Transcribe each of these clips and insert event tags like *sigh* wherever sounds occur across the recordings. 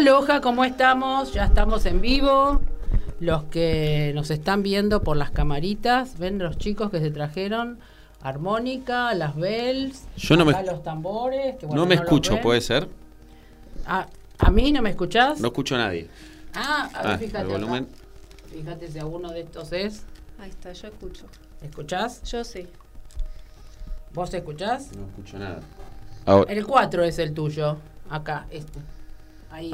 Aloha, ¿cómo estamos? Ya estamos en vivo. Los que nos están viendo por las camaritas, ven los chicos que se trajeron armónica, las bells, Yo no me- los tambores. que, bueno, no me escucho. ¿puede ser? Ah, ¿A mí no me escuchás? No escucho a nadie. Ah, a ver, Ah, fíjate. el acá. volumen. Fíjate si alguno de estos es. Ahí está, yo escucho. ¿Escuchás? Yo sí. ¿Vos escuchás? No escucho nada. Ahora, El 4 es el tuyo. Acá, este. Ahí.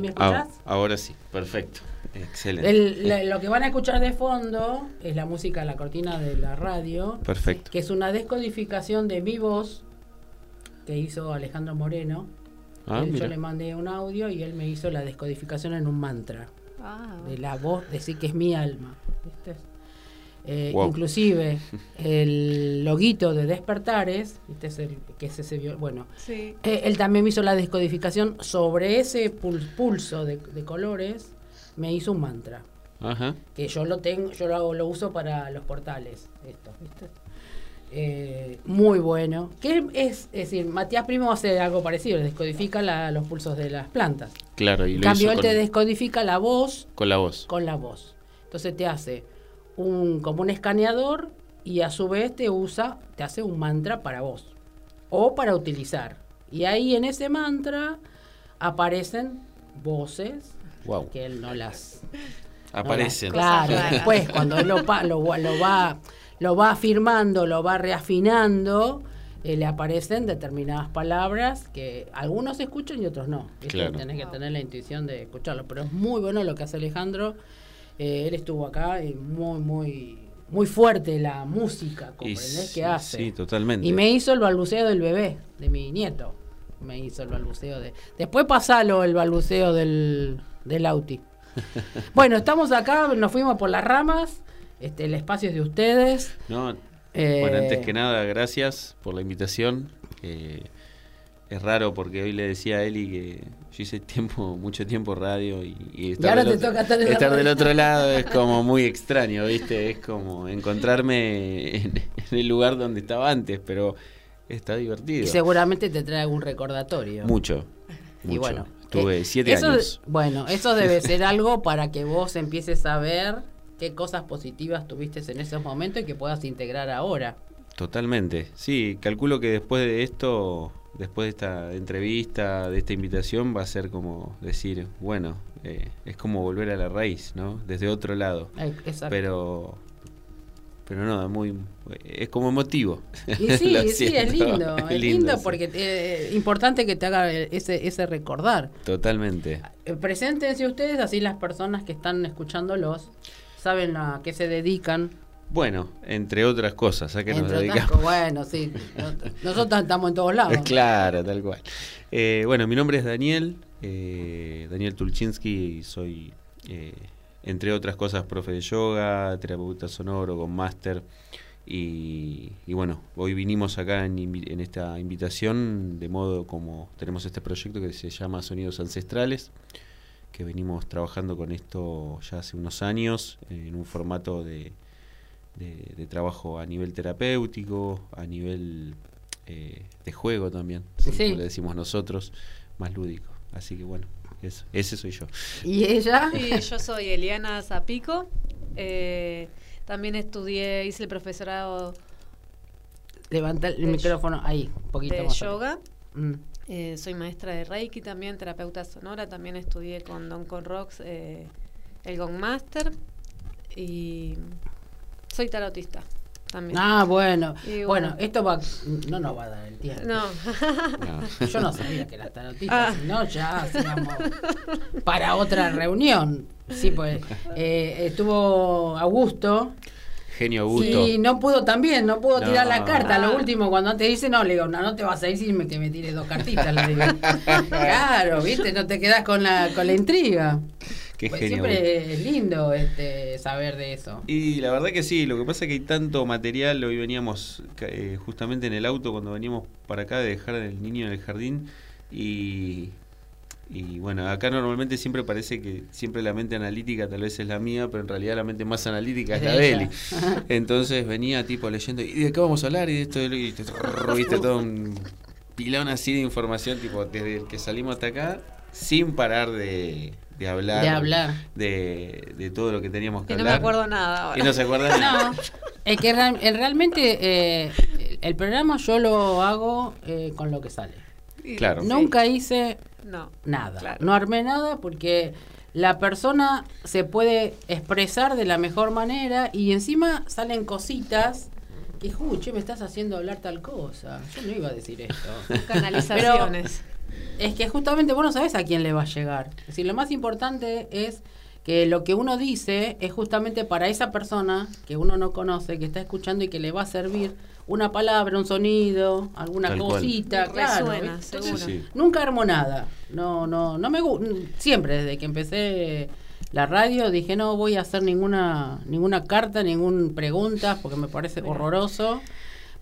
¿Me ahora, escuchás? ahora sí, perfecto. Excelente. El- la- lo que van a escuchar de fondo es la música, la cortina de la radio, Perfecto. que es una descodificación de mi voz que hizo Alejandro Moreno. Ah, Él- yo le mandé un audio y él me hizo la descodificación en un mantra Ah, de la voz, decir que es mi alma. ¿viste? Eh, Wow. Inclusive *laughs* el loguito de Despertares, ¿viste? Es el- que es ese, bueno, sí. eh, él también me hizo la descodificación sobre ese pul- pulso de, de colores, me hizo un mantra Ajá. que yo lo tengo, yo lo, hago- lo uso para los portales, estos, ¿viste? Eh, muy bueno. Que es, es decir, Matías Primo hace algo parecido, le descodifica la- los pulsos de las plantas. Claro, y En lo cambio, hizo él con, te descodifica la voz con la voz. con la voz. Entonces te hace un como un escaneador y a su vez te usa, te hace un mantra para vos o para utilizar. Y ahí en ese mantra aparecen voces Wow. que él no las Aparecen. no las- claro, Cosas después cuando él lo, pa- lo, va- lo va lo va afirmando, lo va reafinando, eh, le aparecen determinadas palabras que algunos escuchan y otros no. Claro. Tenés que tener la intuición de escucharlo. Pero es muy bueno lo que hace Alejandro. Eh, él estuvo acá y muy, muy, muy fuerte la música, ¿comprendés? sí, que hace. Sí, totalmente. Y me hizo el balbuceo del bebé, de mi nieto. Me hizo el balbuceo de. Después pasalo el balbuceo del, del Auti. *laughs* bueno, estamos acá, nos fuimos por las ramas. Este, el espacio es de ustedes. No, Eh, Bueno, antes que nada, gracias por la invitación. Eh, es raro porque hoy le decía a Eli que yo hice tiempo, mucho tiempo radio y, y estar, ahora del, te otro, toca estar en la estar del radio. otro lado es *laughs* como muy extraño, ¿viste? Es como encontrarme en, en el lugar donde estaba antes, pero está divertido. Y seguramente te trae algún recordatorio. Mucho, Y mucho. bueno, Tuve eh, siete eso- años. Bueno, eso debe *laughs* ser algo para que vos empieces a ver qué cosas positivas tuviste en esos momentos y que puedas integrar ahora. Totalmente, sí, calculo que después de esto, después de esta entrevista, de esta invitación, va a ser como decir, bueno, eh, es como volver a la raíz, ¿no? Desde otro lado. Eh, exacto. Pero, pero no, es muy, es como emotivo. Y sí, *laughs* sí, es lindo, *laughs* es lindo, porque eh, es importante que te haga ese, ese recordar. Totalmente. Eh, Preséntense ustedes, así las personas que están escuchándolos saben a qué se dedican. Bueno, entre otras cosas, a que nos Entre otras dedicamos. cosas, bueno, sí. no- Nosotros estamos en todos lados. Claro, tal cual. Eh, bueno, mi nombre es Daniel, eh, Daniel Tulchinsky, y soy, eh, entre otras cosas, profe de yoga, terapeuta sonoro, con máster. Y, y bueno, hoy vinimos acá en, en esta invitación, de modo como tenemos este proyecto que se llama Sonidos Ancestrales, que venimos trabajando con esto ya hace unos años, en un formato de, de- de trabajo a nivel terapéutico, a nivel eh, de juego también, ¿sí? Sí. como le decimos nosotros, más lúdico. Así que bueno, eso, ese soy yo. ¿Y ella? Sí, yo soy Eliana Zapico. eh, también estudié, hice el profesorado Levanta el micrófono ahí, un poquito de más. yoga. Mm. eh, soy maestra de Reiki también, terapeuta sonora. También estudié con Don Con Rocks eh, el Gong Master. Y soy tarotista también. Ah, bueno. Bueno. bueno. esto va, no nos va a dar el tiempo. No, No. Yo no sabía que era tarotista, Ah. si no ya hacíamos para otra reunión. Sí, pues eh, estuvo Augusto Genio Augusto. y no pudo también, no pudo No. tirar la carta. Lo Ah. último, cuando te dice, no, le digo, no, no te vas a decir que me tires dos cartitas. Le digo. *laughs* claro, viste, no te quedas con la, con la intriga. Qué Pues genio siempre es lindo este, saber de eso. Y la verdad que sí, lo que pasa es que hay tanto material, hoy veníamos eh, justamente en el auto cuando veníamos para acá de dejar al niño en el jardín y, y bueno, acá normalmente siempre parece que siempre la mente analítica tal vez es la mía, pero en realidad la mente más analítica es la de. Eli. *laughs* Entonces venía tipo leyendo, ¿y de qué vamos a hablar? Y de esto, y te, viste todo un pilón así de información, tipo desde el que salimos hasta acá sin parar de, de hablar. De hablar. De, de todo lo que teníamos que Y no me hablar. acuerdo nada ahora. Y no se acuerdan *laughs* No, es que real- el- realmente eh, el programa yo lo hago eh, con lo que sale. Y- Claro. sí. Nunca hice No. nada. Claro. No armé nada porque la persona se puede expresar de la mejor manera y encima salen cositas que, "Ju, che, me estás haciendo hablar tal cosa. Yo no iba a decir esto. *laughs* Canalizaciones. Es que justamente vos no sabés a quién le va a llegar. Es decir, lo más importante es que lo que uno dice es justamente para esa persona que uno no conoce, que está escuchando y que le va a servir una palabra, un sonido, alguna Tal cual. cosita, claro. Resuena. Sí, sí. Nunca armo nada. No, no, no me gusta. Siempre desde que empecé la radio dije no voy a hacer ninguna ninguna carta, ninguna pregunta porque me parece horroroso.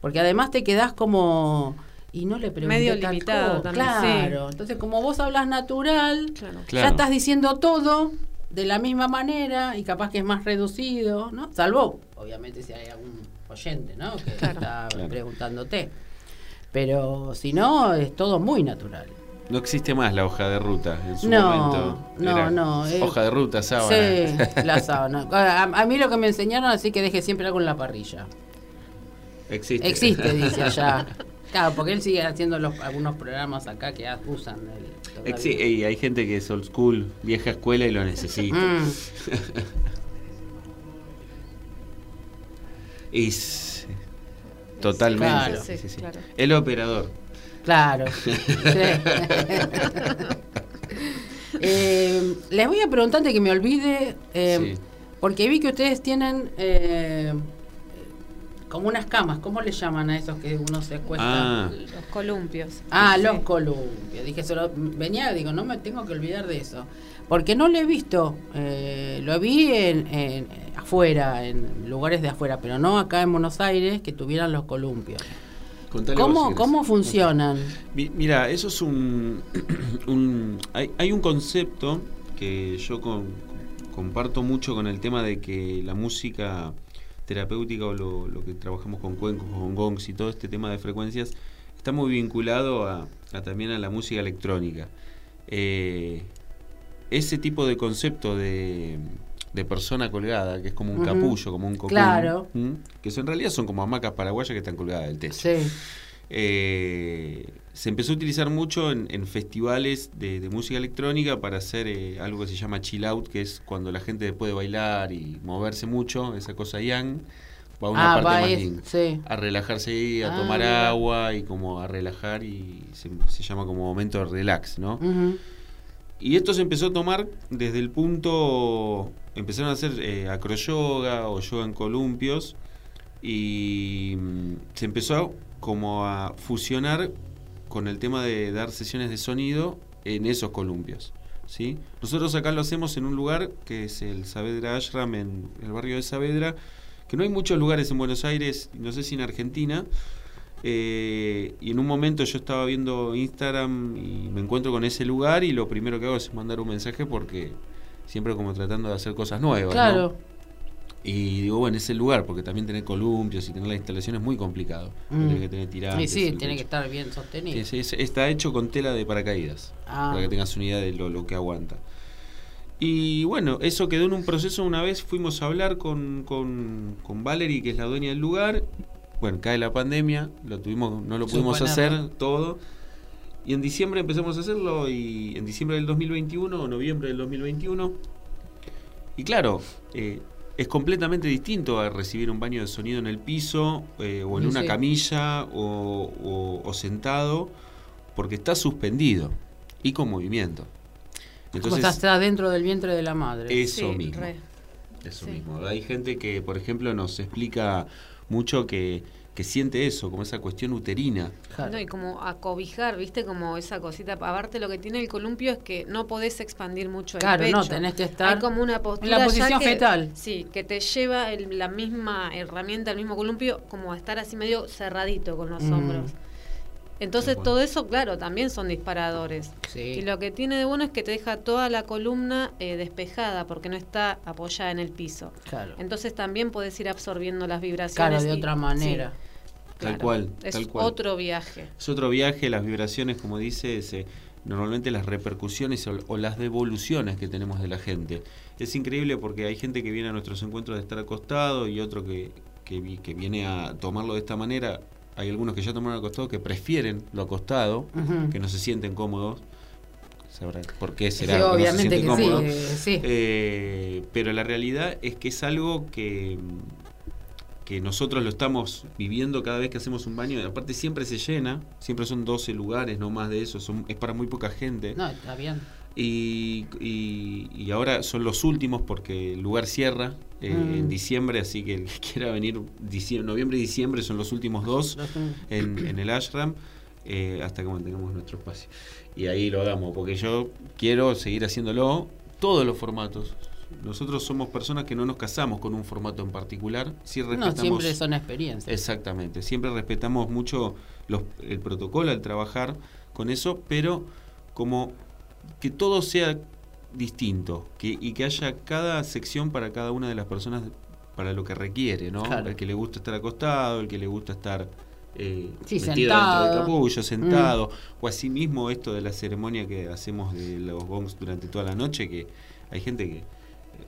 Porque además te quedás como y no le pregunté Medio tal limitado también, Claro. Entonces como vos hablas natural, Claro. Claro. ya estás diciendo todo de la misma manera y capaz que es más reducido, ¿no? Salvo, obviamente, si hay algún oyente, ¿no? Que Claro. está Claro. preguntándote. Pero si no, es todo muy natural. No existe más la hoja de ruta en su No, momento. no, Era no, eh, Hoja de ruta, sábana. Sí, *laughs* la sábana. A, a mí lo que me enseñaron así que deje siempre algo en la parrilla. Existe. Existe, dice allá. *laughs* Claro, porque él sigue haciendo los, algunos programas acá que usan el Exi- y hay gente que es old school, vieja escuela y lo necesita. Mm, *laughs* Y s- totalmente. Claro. sí, sí, sí. Claro. El operador. claro. *laughs* Sí. *laughs* Eh, les voy a preguntar antes que me olvide, eh, Sí. porque vi que ustedes tienen eh, como unas camas, ¿cómo le llaman a esos que uno se cuesta? Ah, Los columpios. Ah, Sí. los columpios. Dije, solo, venía, digo, no me tengo que olvidar de eso. Porque no lo he visto. eh, lo vi en, en- afuera, en lugares de afuera, pero no acá en Buenos Aires que tuvieran los columpios. contale ¿Cómo. ¿Cómo funcionan? Mi- Mira, eso es un. *coughs* un- hay, hay un concepto que yo con- comparto mucho con el tema de que la música terapéutica o lo, lo que trabajamos con cuencos, con gongs y todo este tema de frecuencias está muy vinculado a, a también a la música electrónica. Eh, ese tipo de concepto de, de persona colgada, que es como un capullo, como un cocún, Claro. que en realidad son como hamacas paraguayas que están colgadas del techo. Sí. Eh, se empezó a utilizar mucho en, en festivales de, de música electrónica para hacer eh, algo que se llama chill out, que es cuando la gente puede bailar y moverse mucho, esa cosa yang, va a una ah, parte más es- sí. A relajarse ahí, a Ah, tomar mira. agua y como a relajar y se, se llama como momento de relax, ¿no? Y esto se empezó a tomar desde el punto, empezaron a hacer eh, acroyoga o yoga en columpios y mm, se empezó como a fusionar con el tema de dar sesiones de sonido en esos columpios. ¿sí? Nosotros acá lo hacemos en un lugar que es el Saavedra Ashram, en el barrio de Saavedra, que no hay muchos lugares en Buenos Aires, no sé si en Argentina, eh, y en un momento yo estaba viendo Instagram y me encuentro con ese lugar y lo primero que hago es mandar un mensaje porque siempre como tratando de hacer cosas nuevas. ¿no? Y digo, bueno, ese lugar, porque también tener columpios y tener la instalación es muy complicado. Mm. Tiene que tener tirantes. sí, el tiene que estar bien sostenido. Es- es- está hecho con tela de paracaídas, Ah. para que tengas una idea de lo, lo que aguanta. Y bueno, eso quedó en un proceso. Una vez fuimos a hablar con, con, con Valerie, que es la dueña del lugar. Bueno, cae la pandemia, lo tuvimos, no lo pudimos hacer todo. Y en diciembre empezamos a hacerlo, y en diciembre del 2021 o noviembre del 2021. Y claro, eh, es completamente distinto a recibir un baño de sonido en el piso, eh, o en Sí, una sí. camilla, o, o- o sentado, porque está suspendido y con movimiento. Como Entonces, está dentro del vientre de la madre. eso Sí, mismo. re. Eso Sí. mismo. Hay gente que, por ejemplo, nos explica mucho que, que siente eso, como esa cuestión uterina. Claro. No, y como acobijar, ¿viste? Como esa cosita. Aparte, lo que tiene el columpio es que no podés expandir mucho el Claro, pecho. no, tenés que estar Hay como una postura en la posición que- fetal. Sí, que te lleva el- la misma herramienta, el mismo columpio, como a estar así medio cerradito con los Mm. hombros. Entonces, todo eso, claro, también son disparadores. Sí. Y lo que tiene de bueno es que te deja toda la columna eh, despejada, porque no está apoyada en el piso. Claro. Entonces también puedes ir absorbiendo las vibraciones. Claro, de y- otra sí, manera. Tal claro. cual, Es tal cual. otro viaje. Es otro viaje, las vibraciones, como dice, se- normalmente las repercusiones o, o las devoluciones que tenemos de la gente. Es increíble porque hay gente que viene a nuestros encuentros de estar acostado y otro que, que, vi- que viene a tomarlo de esta manera. Hay algunos que ya tomaron acostado que prefieren lo acostado, que no se sienten cómodos. Sabrá por qué Sí, será. que no se obviamente que sí, cómodos. eh, sí. Eh, pero la realidad es que es algo que, que nosotros lo estamos viviendo cada vez que hacemos un baño. Aparte siempre se llena, siempre son 12 lugares, no más de eso, son, es para muy poca gente. No, está bien. Y, y- y ahora son los últimos porque el lugar cierra eh, Mm. en diciembre, así que el que quiera venir, diciembre, noviembre y diciembre son los últimos dos en, en el ashram eh, hasta que mantengamos nuestro espacio. Y ahí lo hagamos, porque yo quiero seguir haciéndolo todos los formatos. Nosotros somos personas que no nos casamos con un formato en particular. Sí No, respetamos, siempre son experiencias. Exactamente, siempre respetamos mucho los- el protocolo al trabajar con eso, pero como que todo sea distinto que, y que haya cada sección para cada una de las personas para lo que requiere, ¿no? Claro. El que le gusta estar acostado, el que le gusta estar eh, Sí, metido sentado. dentro del capullo, sentado, o asimismo esto de la ceremonia que hacemos de los gongs durante toda la noche, que hay gente que eh,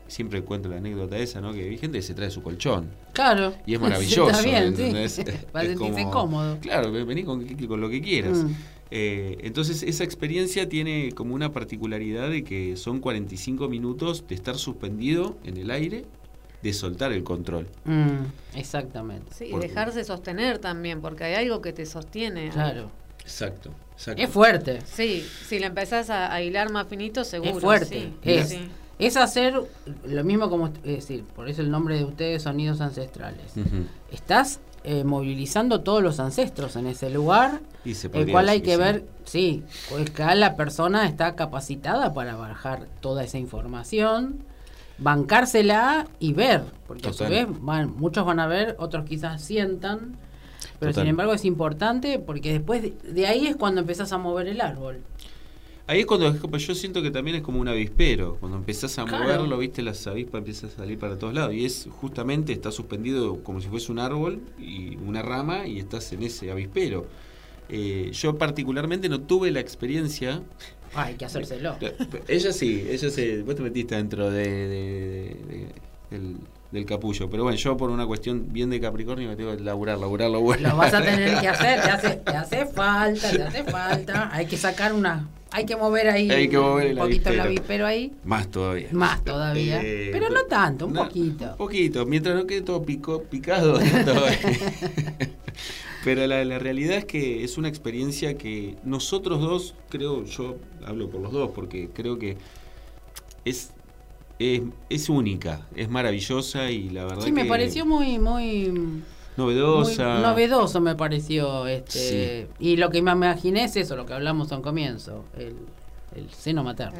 siempre cuento la anécdota esa, ¿no? Que hay gente que se trae su colchón. Claro. Y es *laughs* maravilloso. Está bien, sí. *laughs* Es Para sentirse como- cómodo. Claro, vení con, con lo que quieras. Mm. Eh, entonces esa experiencia tiene como una particularidad de que son 45 minutos de estar suspendido en el aire, de soltar el control. Mm, exactamente. Sí, y dejarse sostener también, porque hay algo que te sostiene. Claro. Exacto, exacto. Es fuerte. Sí, si le empezás a, a hilar más finito, seguro. Es fuerte. sí, es, sí. es hacer lo mismo como, es decir, por eso el nombre de ustedes, sonidos ancestrales. Estás eh, movilizando todos los ancestros en ese lugar, Y se el cual hay que ver, sí, pues que la persona está capacitada para bajar toda esa información, bancársela y ver, porque a su vez van, muchos van a ver, otros quizás sientan, pero Total. sin embargo es importante porque después de, de ahí es cuando empezás a mover el árbol. Ahí es cuando es como- yo siento que también es como un avispero. Cuando empezás a Claro. moverlo, viste, las avispas empiezan a salir para todos lados. Y es justamente, está suspendido como si fuese un árbol y una rama y estás en ese avispero. Eh, yo particularmente no tuve la experiencia. Ah, hay que hacérselo. *laughs* Ella sí, ella se. Vos te metiste dentro de, de- de- del, del capullo. Pero bueno, yo por una cuestión bien de Capricornio me tengo que laburar, laburar, laburar. Lo vas a *laughs* tener que hacer, te hace, te hace falta, te hace falta. Hay que sacar una, hay que mover ahí Hay que mover un poquito el avispero. ahí. Más todavía. Más todavía. Eh, pero no tanto, un no, poquito. Un poquito, mientras no quede todo pico, picado. *laughs* *laughs* Pero la, la realidad es que es una experiencia que nosotros dos, creo, yo hablo por los dos, porque creo que es, es, es única, es maravillosa y la verdad Sí, me que pareció muy, muy, novedosa. muy novedoso, me pareció. este Y lo que me imaginé es eso, lo que hablamos a un comienzo, el, el seno materno.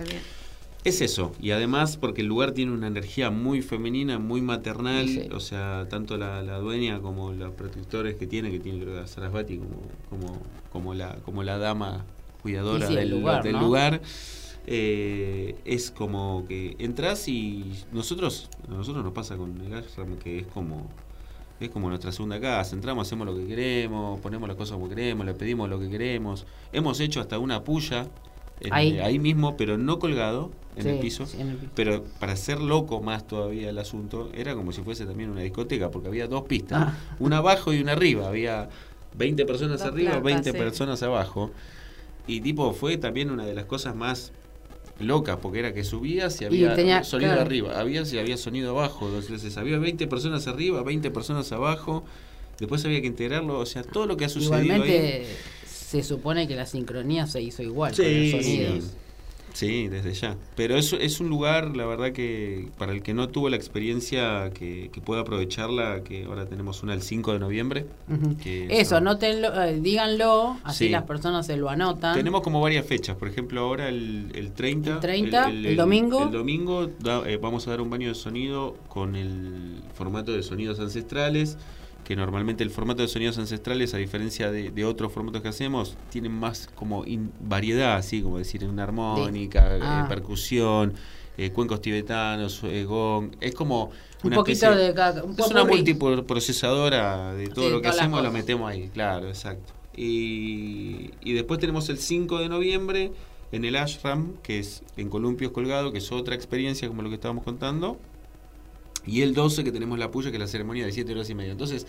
Es eso, y además porque el lugar tiene una energía muy femenina, muy maternal, Sí, sí. o sea, tanto la, la dueña como los protectores que tiene, que tiene creo que Sarasvati como, como, como, la, como la dama cuidadora del lugar, del ¿no? lugar, eh, es como que entras y nosotros, a nosotros nos pasa con el ashram que es como es como nuestra segunda casa, entramos, hacemos lo que queremos, ponemos las cosas como queremos, le pedimos lo que queremos. Hemos hecho hasta una puya en- Ahí. ahí mismo, pero no colgado en el piso. sí, en el piso. Pero para ser loco más todavía el asunto, era como si fuese también una discoteca, porque había dos pistas, Ah. una abajo y una arriba. Había 20 personas Dos arriba, plantas, 20 sí. personas abajo. Y tipo, fue también una de las cosas más locas, porque era que subías y había tenía- sonido claro. arriba, había y había sonido abajo. Entonces había 20 personas arriba, 20 personas abajo. Después había que integrarlo, o sea, todo lo que ha sucedido ahí. Igualmente se supone que la sincronía se hizo igual con los sonidos. Sí, desde ya. Pero es, es un lugar, la verdad, que para el que no tuvo la experiencia, que, que pueda aprovecharla, que ahora tenemos una el 5 de noviembre. Que Eso, anótenlo, eh, díganlo, así Sí. las personas se lo anotan. Tenemos como varias fechas, por ejemplo, ahora el, el 30. El 30, el domingo. El domingo da- eh, vamos a dar un baño de sonido con el formato de sonidos ancestrales, que normalmente el formato de sonidos ancestrales, a diferencia de, de otros formatos que hacemos, tienen más como in- variedad, así como decir, una armónica, eh, Ah. percusión, eh, cuencos tibetanos, eh, gong. Es como un una poquito especie- de cada. Un es una multiprocesadora de todo Sí, lo que hacemos, cosas. metemos ahí, claro, exacto. Y, y después tenemos el 5 de noviembre, en el ashram, que es en columpios colgado, que es otra experiencia como lo que estábamos contando. Y el 12 que tenemos la puya, que es la ceremonia de 7 horas y media. Entonces,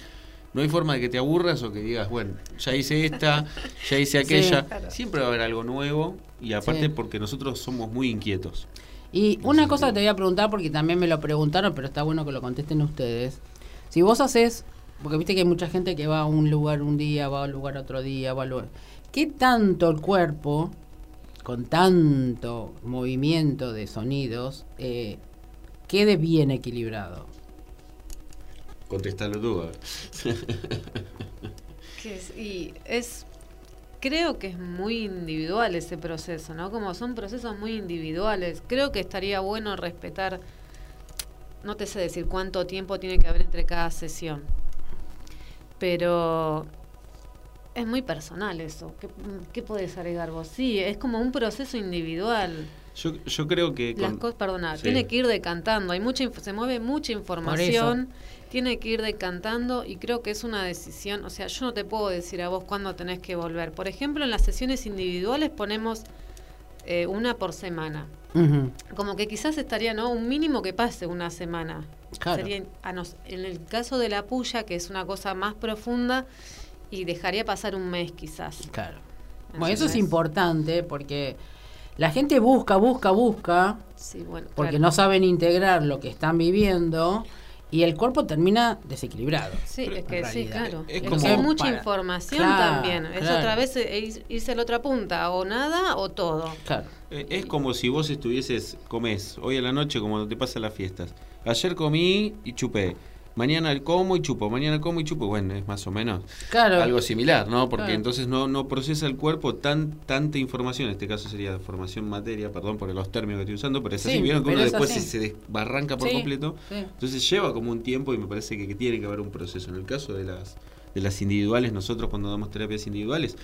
no hay forma de que te aburras o que digas, bueno, ya hice esta, ya hice *laughs* aquella. claro. Siempre va a haber algo nuevo y aparte Sí. porque nosotros somos muy inquietos. Y una cosa que te voy a preguntar, porque también me lo preguntaron, pero está bueno que lo contesten ustedes. Si vos haces, porque viste que hay mucha gente que va a un lugar un día, va a un lugar otro día, va a lugar. ¿Qué tanto el cuerpo, con tanto movimiento de sonidos, eh, quede bien equilibrado? Contestalo tú, a ver. *laughs* Que es- y es creo que es muy individual ese proceso, ¿no? Como son procesos muy individuales. Creo que estaría bueno respetar no te sé decir cuánto tiempo tiene que haber entre cada sesión. Pero es muy personal eso. ¿Qué, qué podés agregar vos? Sí, es como un proceso individual. Yo, yo creo que... Las cosas, perdona, Sí. tiene que ir decantando. Hay mucha, inf- se mueve mucha información. Tiene que ir decantando y creo que es una decisión. O sea, yo no te puedo decir a vos cuándo tenés que volver. Por ejemplo, en las sesiones individuales ponemos eh, una por semana. Como que quizás estaría, ¿no? Un mínimo que pase una semana. Claro. Sería, a nos- en el caso de la puya, que es una cosa más profunda, y dejaría pasar un mes quizás. Claro. Bueno, eso es importante porque la gente busca, busca, busca, Sí, bueno. porque claro. no saben integrar lo que están viviendo y el cuerpo termina desequilibrado. Sí, es que sí, claro. Es Es, como- que hay mucha Para- información Claro, también. Es claro. otra vez ir- irse a la otra punta, o nada o todo. Claro. Eh, Es como si vos estuvieses, comés, hoy a la noche como te pasan las fiestas. Ayer comí y chupé. Mañana como y chupo, mañana como y chupo. Bueno, es más o menos Claro. algo similar, ¿no? Porque Claro. entonces no, no procesa el cuerpo tan tanta información. En este caso sería formación materia, perdón por los términos que estoy usando, pero es así. Sí, Vieron que uno es después así. se, se desbarranca por Sí, completo. sí. Entonces lleva como un tiempo y me parece que, que tiene que haber un proceso. En el caso de las, de las individuales, nosotros cuando damos terapias individuales,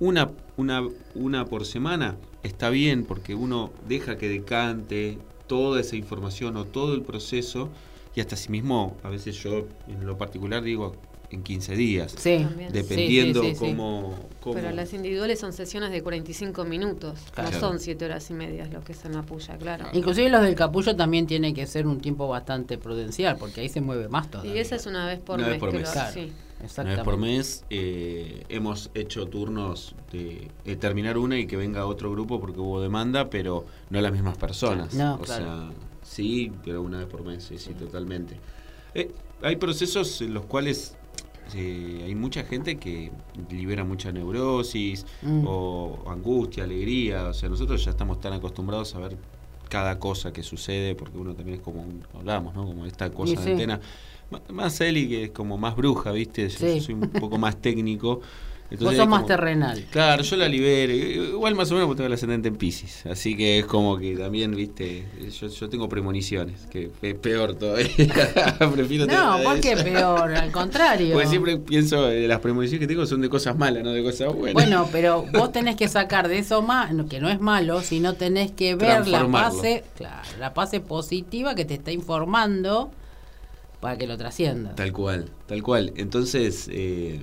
una, una, una por semana está bien porque uno deja que decante toda esa información o todo el proceso y hasta sí mismo, a veces yo en lo particular digo en 15 días, Sí. También. dependiendo Sí, sí, sí, sí. cómo, cómo- Pero las individuales son sesiones de 45 minutos. Claro. No son 7 horas y medias lo que es en la puya, claro. Inclusive los del capullo también tiene que ser un tiempo bastante prudencial porque ahí se mueve más todavía. Y esa es una vez por Una vez mes. por que mes. lo- Claro. sí. Una vez por mes eh, hemos hecho turnos de, de terminar una y que venga otro grupo porque hubo demanda, pero no las mismas personas. No, o claro. sea, sí, pero una vez por mes, sí, sí, totalmente. Eh, hay procesos en los cuales eh, hay mucha gente que libera mucha neurosis Mm. o angustia, alegría. O sea, nosotros ya estamos tan acostumbrados a ver cada cosa que sucede, porque uno también es como, un- hablamos, ¿no? Como esta cosa de sí. antena. M- Más Eli, que es como más bruja, ¿viste? Yo, Sí. soy un poco más *laughs* técnico. Vos sos más terrenal. Claro, yo la libero. Igual más o menos porque tengo el ascendente en Pisces. Así que es como que también, viste, yo, yo tengo premoniciones, que es peor todavía. *laughs* Prefiero tener No, ¿por qué peor? Al contrario. Porque siempre pienso, eh, las premoniciones que tengo son de cosas malas, no de cosas buenas. Bueno, pero *laughs* vos tenés que sacar de eso más, que no es malo, sino tenés que ver la fase, claro, la fase positiva que te está informando para que lo trascienda. Tal cual, tal cual. Entonces, eh,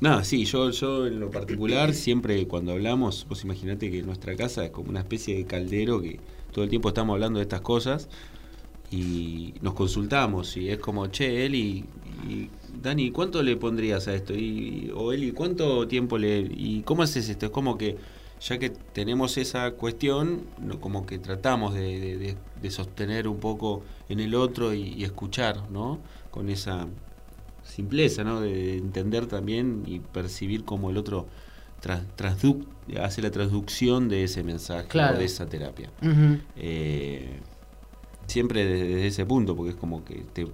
nada, sí, yo, yo en lo particular, siempre cuando hablamos, vos imaginate que nuestra casa es como una especie de caldero que todo el tiempo estamos hablando de estas cosas y nos consultamos y es como, che, Eli, y, Dani, ¿cuánto le pondrías a esto? Y, o Eli, ¿cuánto tiempo le... ¿Y cómo haces esto? Es como que ya que tenemos esa cuestión, no, como que tratamos de, de- de- sostener un poco en el otro y escuchar, ¿no? Con esa simpleza, ¿no? De entender también y percibir cómo el otro transduc- hace la transducción de ese mensaje Claro. o de esa terapia. Eh, siempre desde, desde ese punto, porque es como que te,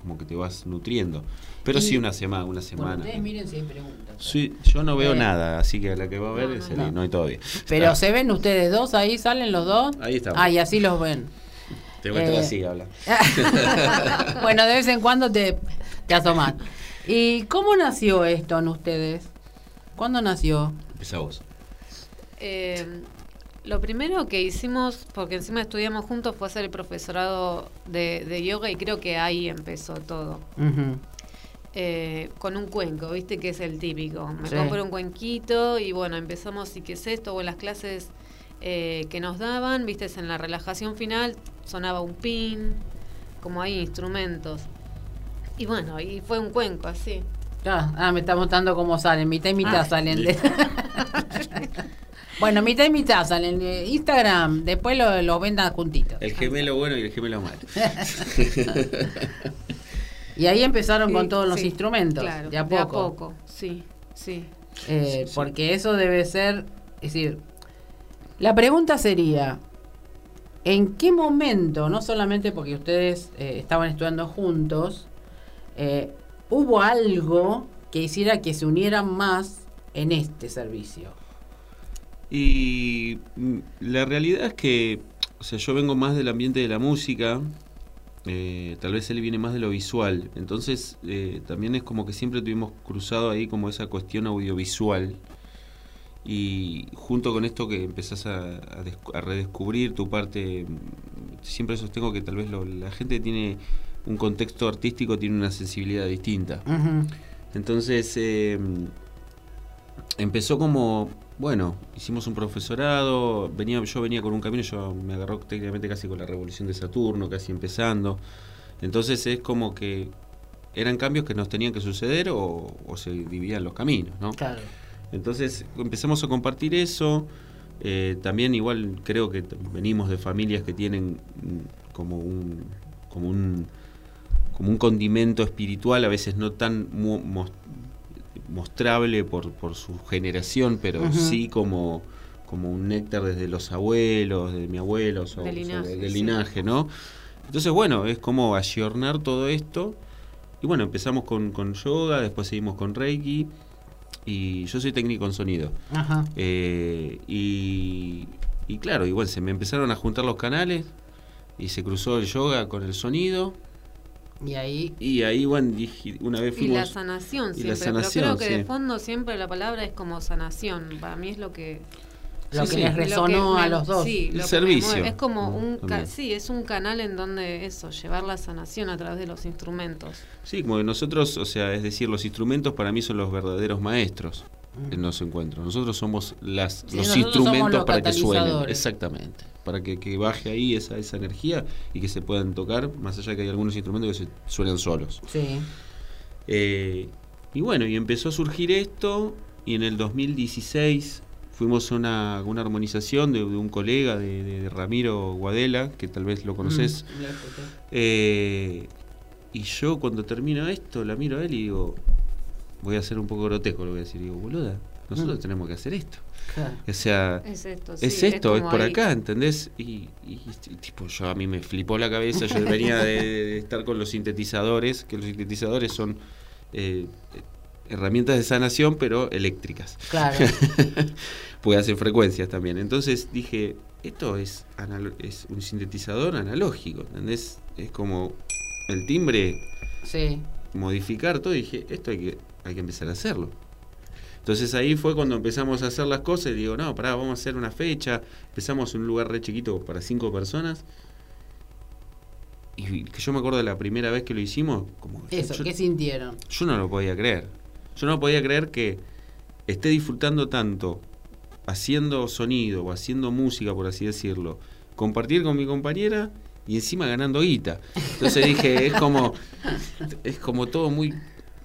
como que te vas nutriendo. Pero Y- sí una semana, una Bueno, semana. ustedes miren si hay preguntas. Sí, yo no veo Eh, nada, así que la que va a ver no, es Eli, no. no hay todavía. Pero se ven ustedes dos ahí, salen los dos. Ahí estamos. Ah, y así los ven. Te muestro eh, así, habla. *laughs* bueno, de vez en cuando te, te asomas. ¿Y cómo nació esto en ustedes? ¿Cuándo nació? Empezá vos. Eh, lo primero que hicimos, porque encima estudiamos juntos, fue hacer el profesorado de, de yoga y creo que ahí empezó todo. Eh, con un cuenco, viste que es el típico. Me Sí. compro un cuenquito y bueno, empezamos y qué es esto, o en las clases eh, que nos daban, viste, en la relajación final sonaba un pin, como hay instrumentos. Y bueno, y fue un cuenco así. Ah, me está mostrando cómo salen, mitad y mitad ah. salen de... *laughs* bueno, mitad y mitad salen de Instagram, después lo, lo vendan juntitos. El gemelo bueno y el gemelo malo. *laughs* y ahí empezaron con todos los instrumentos, claro, de a poco. De a poco, sí, sí. Eh, porque eso debe ser, es decir, la pregunta sería, ¿en qué momento, no solamente porque ustedes eh, estaban estudiando juntos, eh, hubo algo que hiciera que se unieran más en este servicio? Y mm, la realidad es que, o sea, yo vengo más del ambiente de la música, tal vez él viene más de lo visual, entonces también es como que siempre tuvimos cruzado ahí como esa cuestión audiovisual y junto con esto que empezás a, redescubrir tu parte, siempre sostengo que tal vez la gente tiene un contexto artístico, tiene una sensibilidad distinta. Entonces, em, empezó como, bueno, hicimos un profesorado, venía, yo venía con un camino, yo me agarró técnicamente casi con la revolución de Saturno, casi empezando. Entonces es como que eran cambios que nos tenían que suceder o, o se dividían los caminos, ¿no? Claro. Entonces empezamos a compartir eso. Eh, también igual creo que venimos de familias que tienen mm, como un, como un, como un condimento espiritual, a veces no tan mostrable por, por, su generación, pero sí como, como un néctar desde los abuelos, de mi abuelo, o, del linaje, ¿no? Entonces, bueno, es como ayornar todo esto. Y bueno, empezamos con, con yoga, después seguimos con Reiki y yo soy técnico en sonido. Ajá. Eh, y, y claro, igual se me empezaron a juntar los canales y se cruzó el yoga con el sonido. Y ahí. Y ahí, bueno, una vez fuimos. Y la sanación siempre. Pero creo que de fondo siempre la palabra es como sanación. Para mí es lo que lo que les resonó a los dos. el servicio. Es como un, sí, es un canal en donde eso, llevar la sanación a través de los instrumentos. Sí, como que nosotros, o sea, es decir, los instrumentos para mí son los verdaderos maestros. En los encuentros. Nosotros somos las, los instrumentos para que suenen. Exactamente. Para que, que, baje ahí esa, esa energía y que se puedan tocar, más allá de que hay algunos instrumentos que se suenan solos. Sí. Eh, y bueno, y empezó a surgir esto, y en el 2016 fuimos a una, una armonización de, un colega, de, Ramiro Guadela, que tal vez lo conoces. Mm, eh, y yo cuando termino esto, la miro a él y digo, voy a ser un poco grotesco, lo voy a decir, digo, boluda, nosotros mm. tenemos que hacer esto. O sea, es esto, es, esto, es, por acá, ¿entendés? Y, tipo, yo a mí me flipó la cabeza, yo venía de, estar con los sintetizadores, que los sintetizadores son... Eh, herramientas de sanación, pero eléctricas. Claro. *laughs* Porque hacen frecuencias también. Entonces dije, esto es, es un sintetizador analógico, ¿entendés? Es como el timbre, sí. modificar todo. Y dije, esto hay que, hay que empezar a hacerlo. Entonces ahí fue cuando empezamos a hacer las cosas y digo, no, pará, vamos a hacer una fecha. Empezamos en un lugar re chiquito para cinco personas. Y que yo me acuerdo de la primera vez que lo hicimos, como... Eso, ¿qué sintieron? Yo no lo podía creer. Yo no podía creer que esté disfrutando tanto haciendo sonido o haciendo música, por así decirlo, compartir con mi compañera y encima ganando guita. Entonces dije, es como, es como todo muy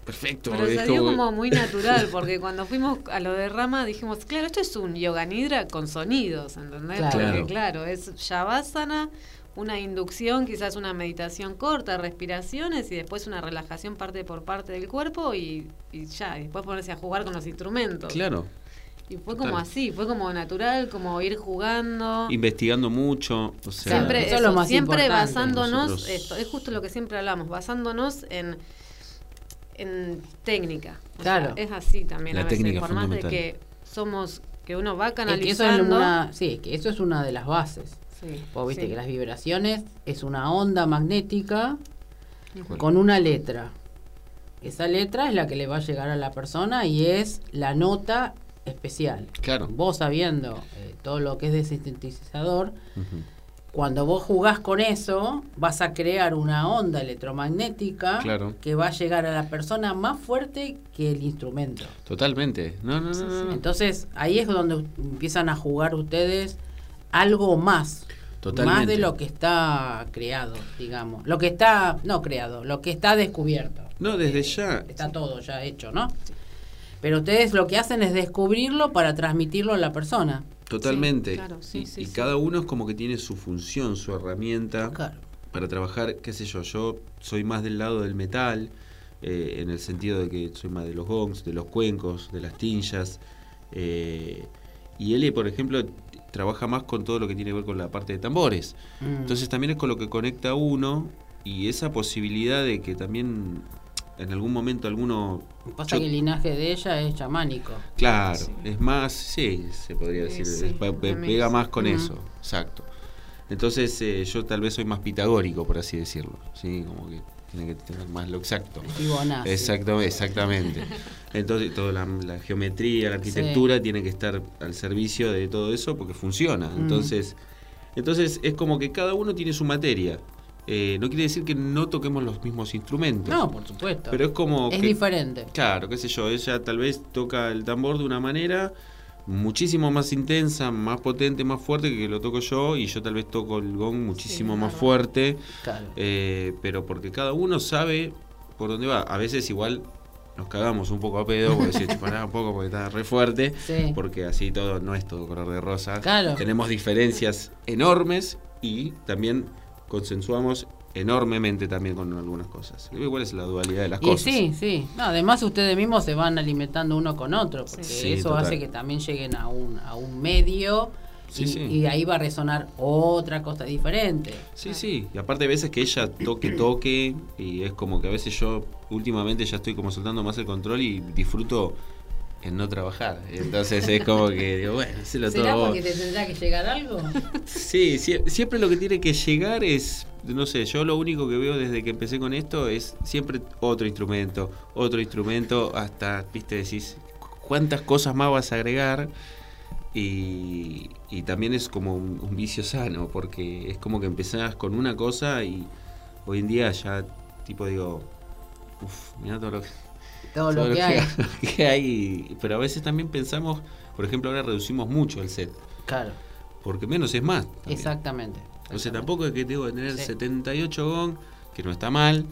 perfecto. Pero salió como... muy natural, *laughs* porque cuando fuimos a lo de Rama dijimos, claro, esto es un yoga nidra con sonidos, ¿entendés? Claro. Porque claro, es Shavasana una inducción, quizás una meditación corta, respiraciones y después una relajación parte por parte del cuerpo y, ya, y después ponerse a jugar con los instrumentos. Claro. Y fue como así, fue como natural, como ir jugando. Investigando mucho. O sea, siempre, siempre basándonos, esto, es justo lo que siempre hablamos, basándonos en, en técnica. claro. es así también La a veces, por más de que somos, que uno va canalizando. eso sí, que eso es una de las bases. Vos viste que las vibraciones es una onda magnética con una letra. Esa letra es la que le va a llegar a la persona y es la nota especial. Claro. Vos sabiendo eh, todo lo que es de sintetizador, cuando vos jugás con eso, vas a crear una onda electromagnética que va a llegar a la persona más fuerte que el instrumento. Totalmente. No, no, no, Entonces, ahí es donde empiezan a jugar ustedes algo más. Más de lo que está creado, digamos. Lo que está, no creado, lo que está descubierto. No, desde ya. Está todo ya hecho, ¿no? Pero ustedes lo que hacen es descubrirlo para transmitirlo a la persona. Totalmente. y, cada uno es como que tiene su función, su herramienta para trabajar, qué sé yo, yo soy más del lado del metal, eh, en el sentido de que soy más de los gongs, de los cuencos, de las tinchas. Eh, y Eli, por ejemplo, trabaja más con todo lo que tiene que ver con la parte de tambores. Mm. Entonces también es con lo que conecta uno y esa posibilidad de que también en algún momento alguno... Pasa que el linaje de ella es chamánico. Claro, es más, sí, se podría decir, pega más con eso, exacto. Entonces eh, yo tal vez soy más pitagórico, por así decirlo, ¿sí? Como que tiene que tener más lo exacto. Exacto, exactamente. Entonces toda la, geometría, la arquitectura tiene que estar al servicio de todo eso porque funciona. Mm. Entonces, entonces es como que cada uno tiene su materia. Eh, no quiere decir que no toquemos los mismos instrumentos. No, por supuesto. Pero es como. Es diferente. Claro, qué sé yo. Ella tal vez toca el tambor de una manera muchísimo más intensa, más potente, más fuerte que lo toco yo. Y yo tal vez toco el gong muchísimo más fuerte. Claro. Eh, pero porque cada uno sabe por dónde va. A veces igual nos cagamos un poco a pedo porque se pará un poco porque está re fuerte. Porque así todo no es todo color de rosa. Claro. Tenemos diferencias enormes y también consensuamos enormemente también con algunas cosas. Igual es la dualidad de las cosas. Sí, sí. además ustedes mismos se van alimentando uno con otro, porque eso hace que también lleguen a un, a un medio y, y, ahí va a resonar otra cosa diferente. Sí, sí. Y aparte de veces que ella toque, toque, y es como que a veces yo últimamente ya estoy como soltando más el control y disfruto en no trabajar. Entonces es como que digo, bueno, lo ¿Será porque te tendrá que llegar algo? Sí, siempre lo que tiene que llegar es, no sé, yo lo único que veo desde que empecé con esto es siempre otro instrumento, otro instrumento, hasta, viste, decís, ¿cuántas cosas más vas a agregar? Y, y también es como un, vicio sano, porque es como que empezás con una cosa y hoy en día ya, tipo, digo, uff, mira todo lo que todo, lo, que, hay. *laughs* Pero a veces también pensamos, por ejemplo, ahora reducimos mucho el set. Claro. Porque menos es más. Exactamente, O sea, tampoco es que tengo que tener 78 gong, que no está mal,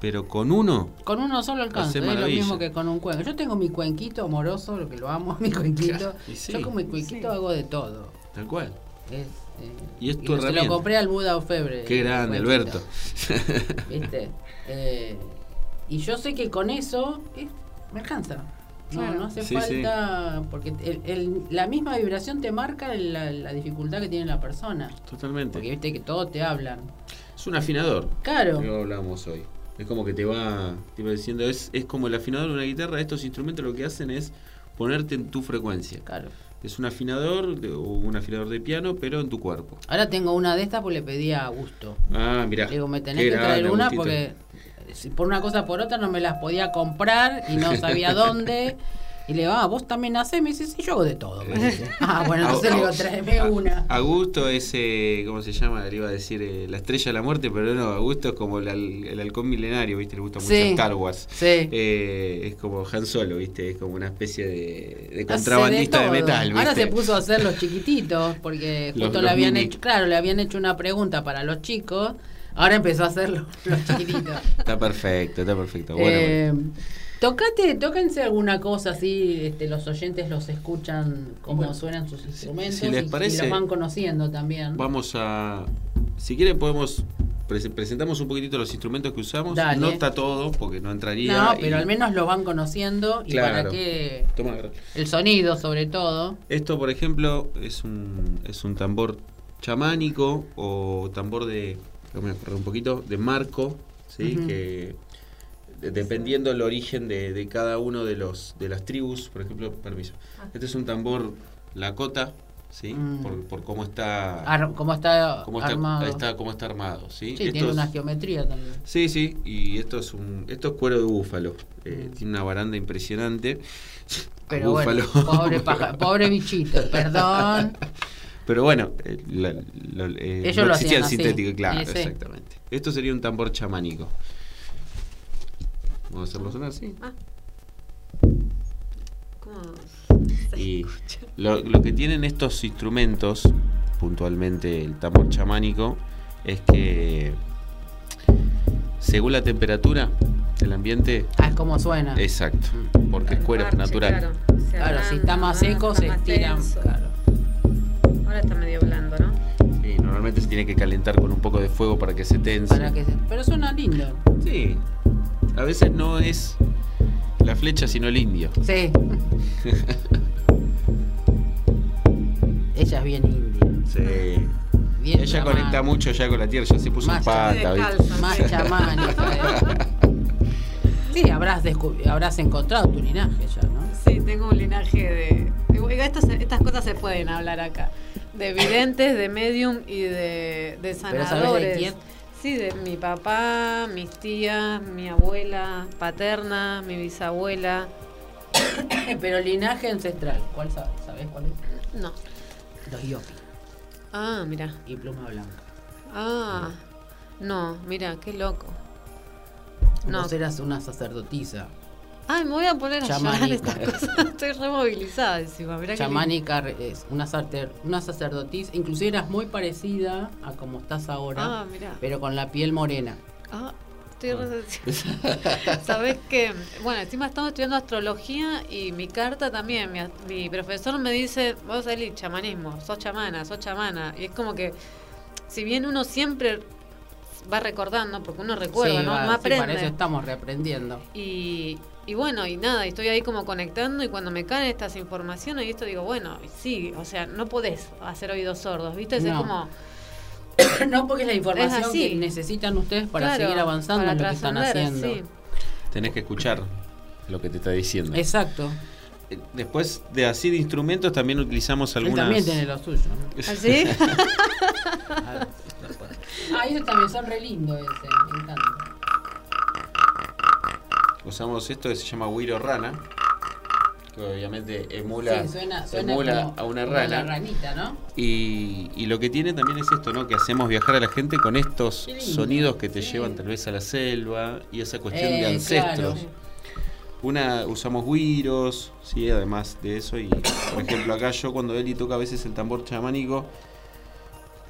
pero con uno. Con uno solo alcanza, es lo mismo que con un cuenco. Yo tengo mi cuenquito amoroso, lo que lo amo, *laughs* mi cuenquito. *laughs* Yo con mi cuenquito hago de todo. Tal cual. Es, eh, y es tu y lo compré al Buda o Febre. Qué grande, Alberto. ¿Viste? Eh, y yo sé que con eso eh, me alcanza. No, no hace falta, porque la misma vibración te marca la, dificultad que tiene la persona. Totalmente. Porque viste que todos te hablan. Es un afinador. Claro. Lo hablamos hoy. Es como que te va, te va diciendo, es, es como el afinador de una guitarra. Estos instrumentos lo que hacen es ponerte en tu frecuencia. Claro. Es un afinador o un afinador de piano, pero en tu cuerpo. Ahora tengo una de estas porque le pedí a Augusto. Ah, mira. Digo, me tenés que traer una porque por una cosa por otra no me las podía comprar y no sabía *laughs* dónde. Y le digo, ah, vos también hacés. Me dice, sí, yo hago de todo. Ah, bueno, *laughs* entonces le digo, tráeme una. Augusto es, eh, ¿cómo se llama? Le iba a decir eh, la estrella de la muerte, pero no, Augusto es como el, el halcón milenario, ¿viste? Le gusta mucho Star Wars. Sí. Eh, es como Han Solo, ¿viste? Es como una especie de, de contrabandista de, metal. ¿viste? Ahora se puso a hacer los chiquititos, porque *laughs* justo le habían hecho, claro, le habían hecho una pregunta para los chicos Ahora empezó a hacerlo *laughs* los chiquititos. está perfecto, está perfecto. Bueno, eh, Tocate, tóquense alguna cosa así, este, los oyentes los escuchan cómo suenan sus instrumentos si les parece, y, los van conociendo también. Vamos a, si quieren podemos presentamos un poquitito los instrumentos que usamos. No está todo porque no entraría. No, pero al menos lo van conociendo y para que el sonido sobre todo. Esto, por ejemplo, es un es un tambor chamánico o tambor de Vamos a correr un poquito, de marco, ¿sí? que dependiendo del origen de, cada uno de los de las tribus, por ejemplo, permiso. Ah. Este es un tambor Lakota, ¿sí? Mm. Por, cómo está cómo está, armado. Está, cómo está armado, ¿sí? Sí, tiene una geometría también. Sí, sí, y esto es un esto es cuero de búfalo. Eh, mm. Tiene una baranda impresionante. Pero *laughs* bueno, pobre, pobre bichito, *laughs* perdón. Pero bueno, eh, eh, Ellos lo existía el sintético, claro, exactamente. Esto sería un tambor chamánico. Vamos a hacerlo sonar así. Ah. ¿Cómo y lo, lo, que tienen estos instrumentos puntualmente el tambor chamánico, es que según la temperatura del ambiente... Ah, es como suena. Exacto, porque es cuero natural. Claro, si está más seco se estira. Ahora está medio blando, ¿no? Sí, normalmente se tiene que calentar con un poco de fuego para que se tense. Pero suena lindo. Sí, a veces no es la flecha sino el indio. Sí. *laughs* Ella es bien india. Sí. Ella conecta mucho ya con la tierra, ya se puso en pata. Más chamánica. *laughs* sí, habrás, habrás encontrado tu linaje ya, ¿no? Sí, tengo un linaje de... Estas, estas cosas se pueden hablar acá. De videntes, de medium y de, de sanadores. de quién? Sí, de mi papá, mis tías, mi abuela paterna, mi bisabuela. *coughs* Pero linaje ancestral, ¿cuál sabes? ¿Sabes cuál es? No. Los Yopi. Ah, mira. Y pluma blanca. Ah, no, mira, qué loco. No. Vos eras una sacerdotisa. Ay, me voy a poner a llamar estas cosas. *laughs* Estoy removilizada encima. Mirá Chamánica es una, una sacerdotisa. Inclusive eras muy parecida a como estás ahora. Ah, mira. Pero con la piel morena. Ah, estoy re *laughs* Sabes que, bueno, encima estamos estudiando astrología y mi carta también. Mi, profesor me dice, vos salís chamanismo, sos chamana, sos chamana. Y es como que, si bien uno siempre va recordando, porque uno recuerda, ¿no? no aprende. para eso estamos reaprendiendo. Y, y bueno, y nada, estoy ahí como conectando y cuando me caen estas informaciones y esto digo, bueno, sí, o sea, no podés hacer oídos sordos, ¿viste? Es como... *coughs* no, porque es la información que necesitan ustedes para seguir avanzando en lo que están haciendo. Tenés que escuchar lo que te está diciendo. Exacto. Eh, después de así de instrumentos también utilizamos algunas... Él también tiene los suyos. ¿Ah, sí? *laughs* *laughs* ah, ellos también son re lindos ese, me encanta usamos esto que se llama Wiro Rana, que obviamente emula, a una rana. ranita, ¿no? Y, lo que tiene también es esto, ¿no? Que hacemos viajar a la gente con estos sonidos que te llevan tal vez a la selva y esa cuestión de eh, ancestros. Una, usamos guiros, sí, además de eso. Y por ejemplo, acá yo cuando Eli toca a veces el tambor chamánico,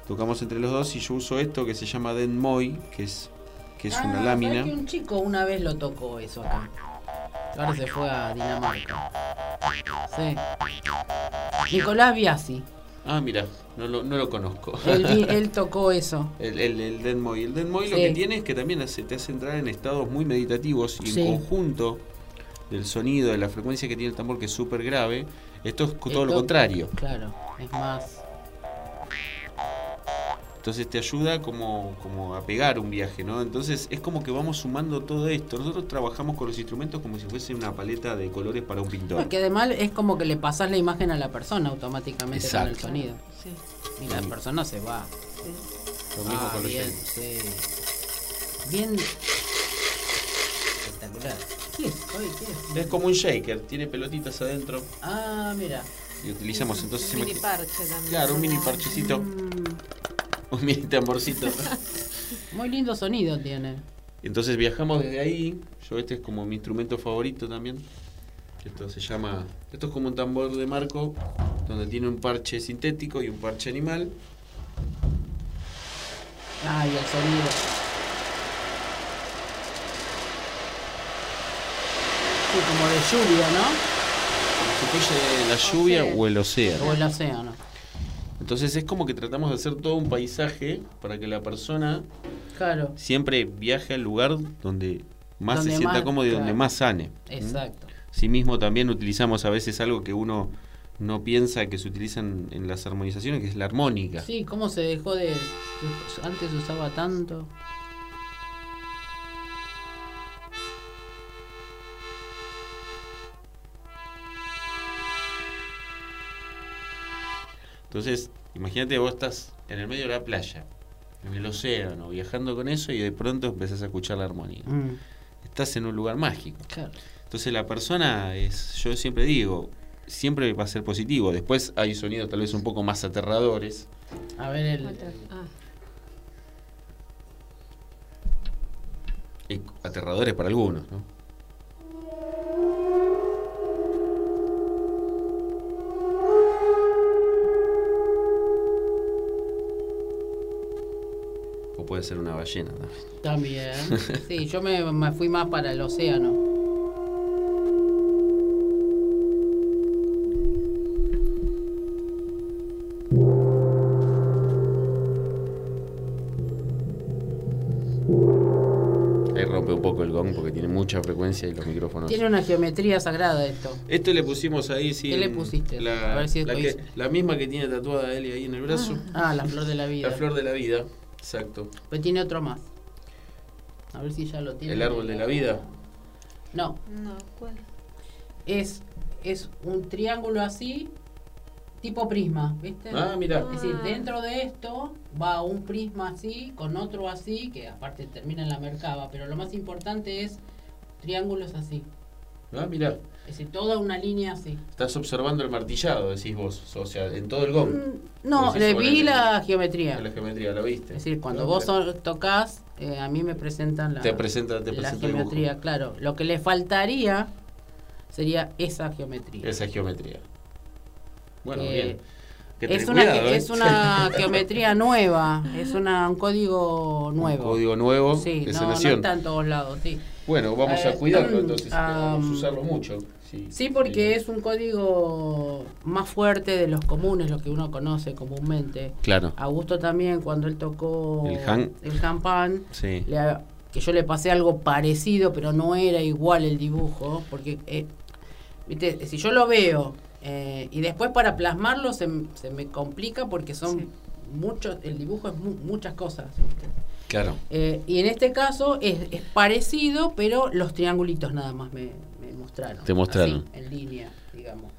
tocamos entre los dos y yo uso esto que se llama Den Moy, que es que es una ah, lámina. Que un chico una vez lo tocó eso acá. Ahora se fue a Dinamarca. Sí. Nicolás Biasi. Ah, mira, no lo, no lo conozco. Él, *laughs* tocó eso. El, el, el Denmoy. El Denmoy lo que tiene es que también te hace entrar en estados muy meditativos y en conjunto del sonido, de la frecuencia que tiene el tambor, que es súper grave, esto es todo lo contrario. Claro, es más entonces te ayuda como, como a pegar un viaje, ¿no? Entonces es como que vamos sumando todo esto. Nosotros trabajamos con los instrumentos como si fuese una paleta de colores para un pintor. Porque además es como que le pasas la imagen a la persona automáticamente con el sonido. Sí. Y la persona se va. Lo mismo ah, con bien, sí. Bien espectacular. ¿Qué es? ¿qué es? Es como un shaker, tiene pelotitas adentro. Ah, mira. Y utilizamos entonces... Un mini parche también. Claro, un mini parchecito. Mm. *laughs* un mini tamborcito. *laughs* Muy lindo sonido tiene. Entonces viajamos desde ahí. Yo este es como mi instrumento favorito también. Esto se llama. Esto es como un tambor de marco donde tiene un parche sintético y un parche animal. Ah, y el sonido. Sí, como de lluvia, ¿no? Como si fuese la lluvia o el océano. O el océano. Entonces es como que tratamos de hacer todo un paisaje para que la persona claro. siempre viaje al lugar donde más se sienta cómodo y donde más sane. Exacto. Sí mismo también utilizamos a veces algo que uno no piensa que se utilizan en las armonizaciones, que es la armónica. Sí, cómo se dejó de... Antes se usaba tanto. Entonces, imagínate vos estás en el medio de la playa, en el océano, viajando con eso y de pronto empezás a escuchar la armonía. Mm. Estás en un lugar mágico. Entonces la persona es, yo siempre digo, siempre va a ser positivo. Después hay sonidos tal vez un poco más aterradores. A ver el... Ah. aterradores para algunos, ¿no? Puede ser una ballena. También. *laughs* Sí, yo me, me fui más para el océano. porque tiene mucha frecuencia y los micrófonos. Tiene una geometría sagrada esto. Esto le pusimos ahí, sí. ¿Qué le pusiste? La, la, misma que tiene tatuada Eli ahí en el brazo. Ah, ah, la flor de la vida. La flor de la vida, exacto. Pues tiene otro más. A ver si ya lo tiene. ¿El árbol de la vida? No. No, ¿cuál? Es, es un triángulo así tipo prisma, ¿viste? Ah, mira. Es decir, dentro de esto va un prisma así, con otro así, que aparte termina en la mercaba, pero lo más importante es triángulos así. Ah, mira. Es decir, toda una línea así. Estás observando el martillado, decís vos, o sea, en todo el gong. Mm, no, le vi la geometría. La geometría, ¿lo viste? Es decir, cuando vos tocas, eh, a mí me presentan la, te presenta, te la geometría, claro. Lo que le faltaría sería esa geometría. Esa geometría. Bueno, bien. Es, una, ¿eh? es una *laughs* geometría nueva, es una, un código nuevo. Un código nuevo sí, no, no está en todos lados, sí. Bueno, vamos a eh, cuidarlo entonces, vamos a usarlo mucho. Sí, sí porque es un código más fuerte de los comunes, los que uno conoce comúnmente. Claro. Augusto también, cuando él tocó el Han, el Han Pan, que yo le pasé algo parecido, pero no era igual el dibujo, porque, eh, viste, si yo lo veo eh, y después para plasmarlo se, se me complica porque son muchos, el dibujo es muchas cosas. Claro. Eh, y en este caso es, es, parecido, pero los triangulitos nada más me, mostraron. Te mostraron. en línea, digamos.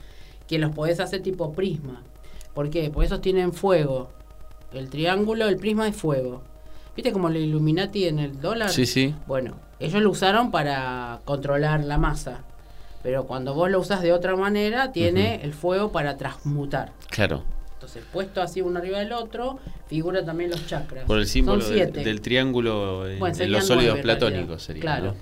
Que los podés hacer tipo prisma. ¿Por qué? Porque esos tienen fuego. El triángulo, el prisma es fuego. ¿Viste como el Illuminati en el dólar? Sí, sí. Bueno, ellos lo usaron para controlar la masa. Pero cuando vos lo usas de otra manera, tiene el fuego para transmutar. Claro. Entonces, puesto así uno arriba del otro, figura también los chakras. Por el símbolo del, triángulo en, los sólidos platónicos sería. Claro.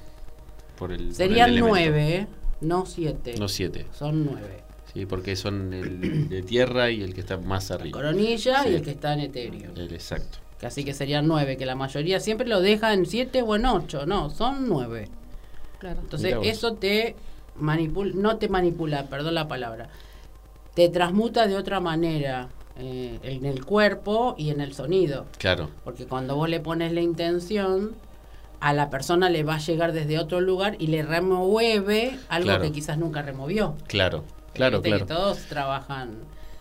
Por el, Serían nueve, no siete. No siete. Son nueve. Sí, porque son el de tierra y el que está más arriba. coronilla y el que está en etéreo. El exacto. Así que serían nueve, que la mayoría siempre lo deja en siete o en ocho. No, son nueve. Claro. Entonces, eso te no te manipula, perdón la palabra, te transmuta de otra manera eh, en el cuerpo y en el sonido. Claro. Porque cuando vos le pones la intención, a la persona le va a llegar desde otro lugar y le remueve algo que quizás nunca removió. Claro, claro, claro. Que todos trabajan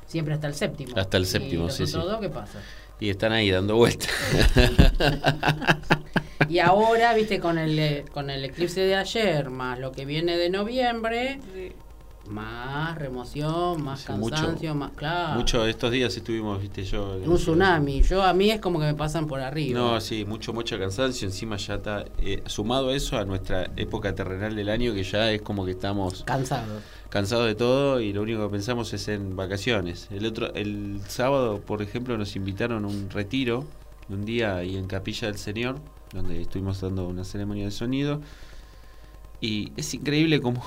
siempre hasta el séptimo. Hasta el séptimo, sí, sí. ¿Qué pasa? Y están ahí dando vueltas. *laughs* y ahora, viste, con el, eh, con el eclipse de ayer, más lo que viene de noviembre, más remoción, más cansancio, más claro. Mucho estos días estuvimos, viste, yo. Un tsunami. Yo a mí es como que me pasan por arriba. No, sí, mucho, mucho cansancio. Encima ya está eh, sumado eso a nuestra época terrenal del año, que ya es como que estamos cansados cansados de todo y lo único que pensamos es en vacaciones. El otro el sábado, por ejemplo, nos invitaron a un retiro un día ahí en Capilla del Señor, donde estuvimos dando una ceremonia de sonido. Y es increíble como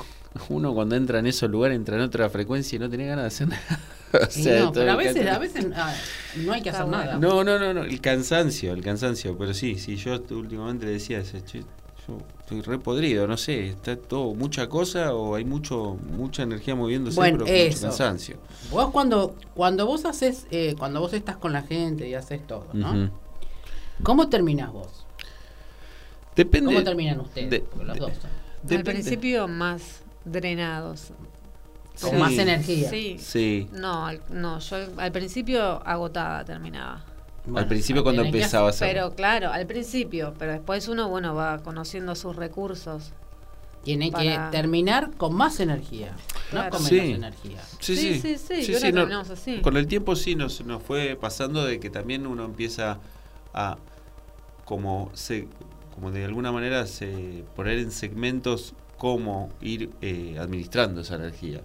uno cuando entra en esos lugares entra en otra frecuencia y no tiene ganas de hacer *laughs* nada. no, pero a veces, a veces ah, no hay que hacer nada. No, no, no, no, el cansancio, el cansancio. Pero sí, sí, yo últimamente le decía, yo estoy re podrido, no sé, está todo mucha cosa o hay mucho mucha energía moviéndose, bueno, pero mucho cansancio. Vos cuando cuando vos haces eh, cuando vos estás con la gente y haces todo, ¿no? ¿Cómo terminás vos? Depende. ¿Cómo terminan ustedes? los dos. Al principio más drenados. Con más energía. Sí. sí. No, no, yo al principio agotada terminaba al principio cuando empezaba a Pero claro, al principio, pero después uno bueno va conociendo sus recursos. Tiene que terminar con más energía, no con menos energía. Sí, sí, sí. sí, Con el tiempo sí nos, nos fue pasando de que también uno empieza a como se como de alguna manera se poner en segmentos cómo ir eh, administrando esa energía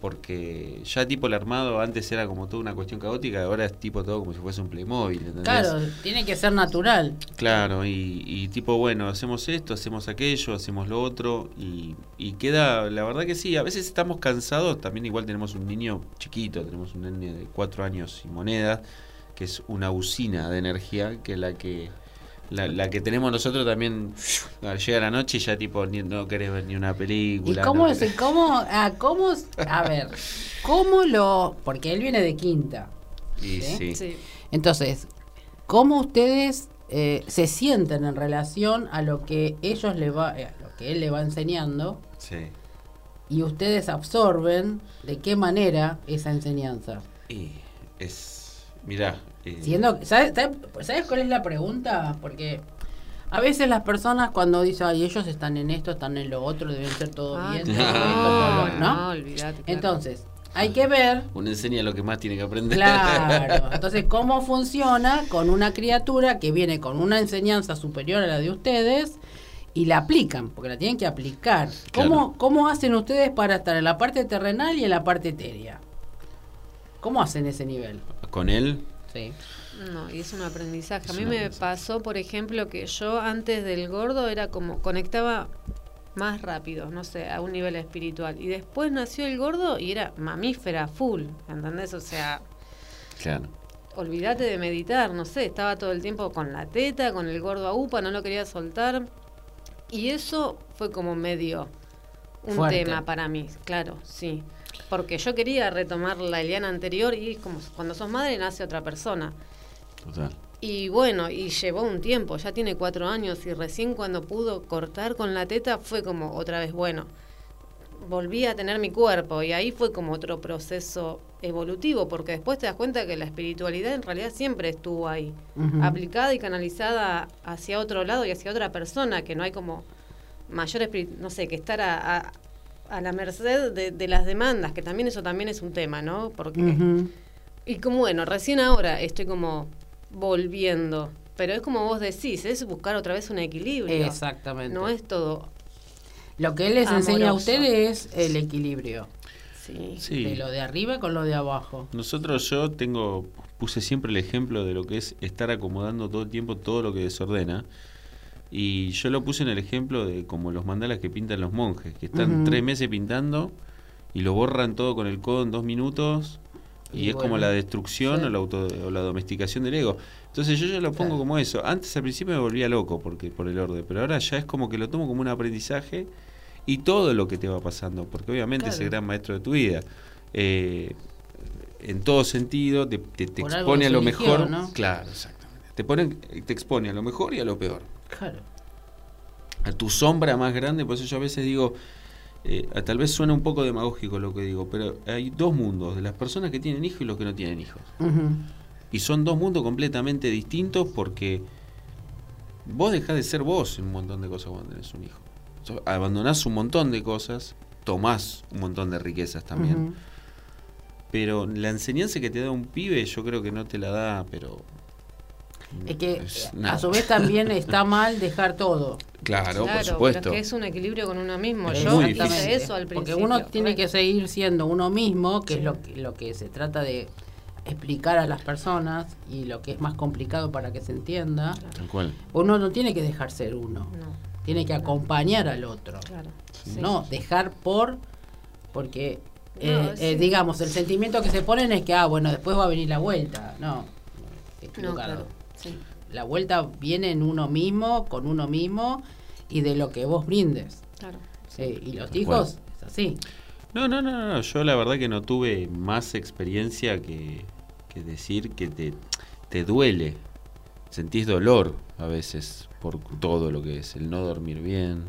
porque ya tipo el armado antes era como toda una cuestión caótica, ahora es tipo todo como si fuese un Playmobil, ¿entendés? Claro, tiene que ser natural. Claro, y, tipo, bueno, hacemos esto, hacemos aquello, hacemos lo otro, y, y, queda, la verdad que sí, a veces estamos cansados, también igual tenemos un niño chiquito, tenemos un nene de cuatro años y moneda, que es una usina de energía, que es la que La, que tenemos nosotros también llega la noche y ya tipo no querés ver ni una película. ¿Y cómo, es, cómo, ah, cómo, a ver, cómo lo, porque él viene de quinta. Y ¿sí? Entonces, ¿cómo ustedes eh, se sienten en relación a lo que ellos le va, eh, a lo que él le va enseñando? Sí. Y ustedes absorben de qué manera esa enseñanza. Y es, mirá, ¿sabes, cuál es la pregunta? Porque a veces las personas cuando dicen, ay, ellos están en esto, están en lo otro, deben ser todo ah, bien, no, Entonces, hay que ver. Uno enseña lo que más tiene que aprender. Claro. *laughs* Entonces, ¿cómo funciona con una criatura que viene con una enseñanza superior a la de ustedes y la aplican? Porque la tienen que aplicar. ¿Cómo, ¿Cómo hacen ustedes para estar en la parte terrenal y en la parte etérea? ¿Cómo hacen ese nivel? ¿Con él? Sí. No, y es un aprendizaje. a mí me pasó, por ejemplo, que yo antes del gordo era como conectaba más rápido, no sé, a un nivel espiritual. Y después nació el gordo y era mamífera full, ¿entendés? O sea, claro. olvídate de meditar, no sé, estaba todo el tiempo con la teta, con el gordo a upa, no lo quería soltar. Y eso fue como medio un tema para mí, claro, sí. Porque yo quería retomar la Eliana anterior y como cuando sos madre nace otra persona. Total. Y bueno, y llevó un tiempo, ya tiene cuatro años y recién cuando pudo cortar con la teta fue como otra vez, bueno, volví a tener mi cuerpo y ahí fue como otro proceso evolutivo, porque después te das cuenta que la espiritualidad en realidad siempre estuvo ahí, aplicada y canalizada hacia otro lado y hacia otra persona, que no hay como mayor no sé, que estar a, a la merced de, las demandas, que también eso también es un tema, ¿no? Porque... Y como bueno, recién ahora estoy como volviendo, pero es como vos decís, es buscar otra vez un equilibrio. Exactamente. No es todo. Lo que él les enseña a ustedes es el equilibrio. Sí. sí. De lo de arriba con lo de abajo. Nosotros yo tengo, puse siempre el ejemplo de lo que es estar acomodando todo el tiempo todo lo que desordena. Y yo lo puse en el ejemplo de como los mandalas que pintan los monjes, que están tres meses pintando y lo borran todo con el codo en dos minutos y, es como la destrucción o, la auto, o la domesticación del ego. Entonces yo ya lo pongo como eso. Antes al principio me volvía loco porque por el orden, pero ahora ya es como que lo tomo como un aprendizaje y todo lo que te va pasando, porque obviamente es el gran maestro de tu vida. Eh, en todo sentido te, te, expone a lo mejor. Claro, exactamente. Te, pone, te expone a lo mejor y a lo peor. Claro. A tu sombra más grande, por eso yo a veces digo, eh, tal vez suena un poco demagógico lo que digo, pero hay dos mundos, de las personas que tienen hijos y los que no tienen hijos. Y son dos mundos completamente distintos porque vos dejás de ser vos en un montón de cosas cuando tenés un hijo. abandonás un montón de cosas, tomás un montón de riquezas también. Pero la enseñanza que te da un pibe yo creo que no te la da, pero es que a su vez también está *laughs* mal dejar todo. Claro, por supuesto. Pero es que es un equilibrio con uno mismo. Es Yo eso al principio. Porque uno tiene que seguir siendo uno mismo, que es lo que, lo que se trata de explicar a las personas y lo que es más complicado para que se entienda. Tal cual. Uno no tiene que dejar ser uno. Tiene que acompañar al otro. Claro. No, dejar por porque eh, eh, digamos, el sentimiento que se ponen es que, ah, bueno, después va a venir la vuelta. No, equivocado. La vuelta viene en uno mismo, con uno mismo y de lo que vos brindes. Claro. y los hijos es así. No, no, no, no, yo la verdad que no tuve más experiencia que, decir que te, te duele, sentís dolor a veces por todo lo que es, el no dormir bien,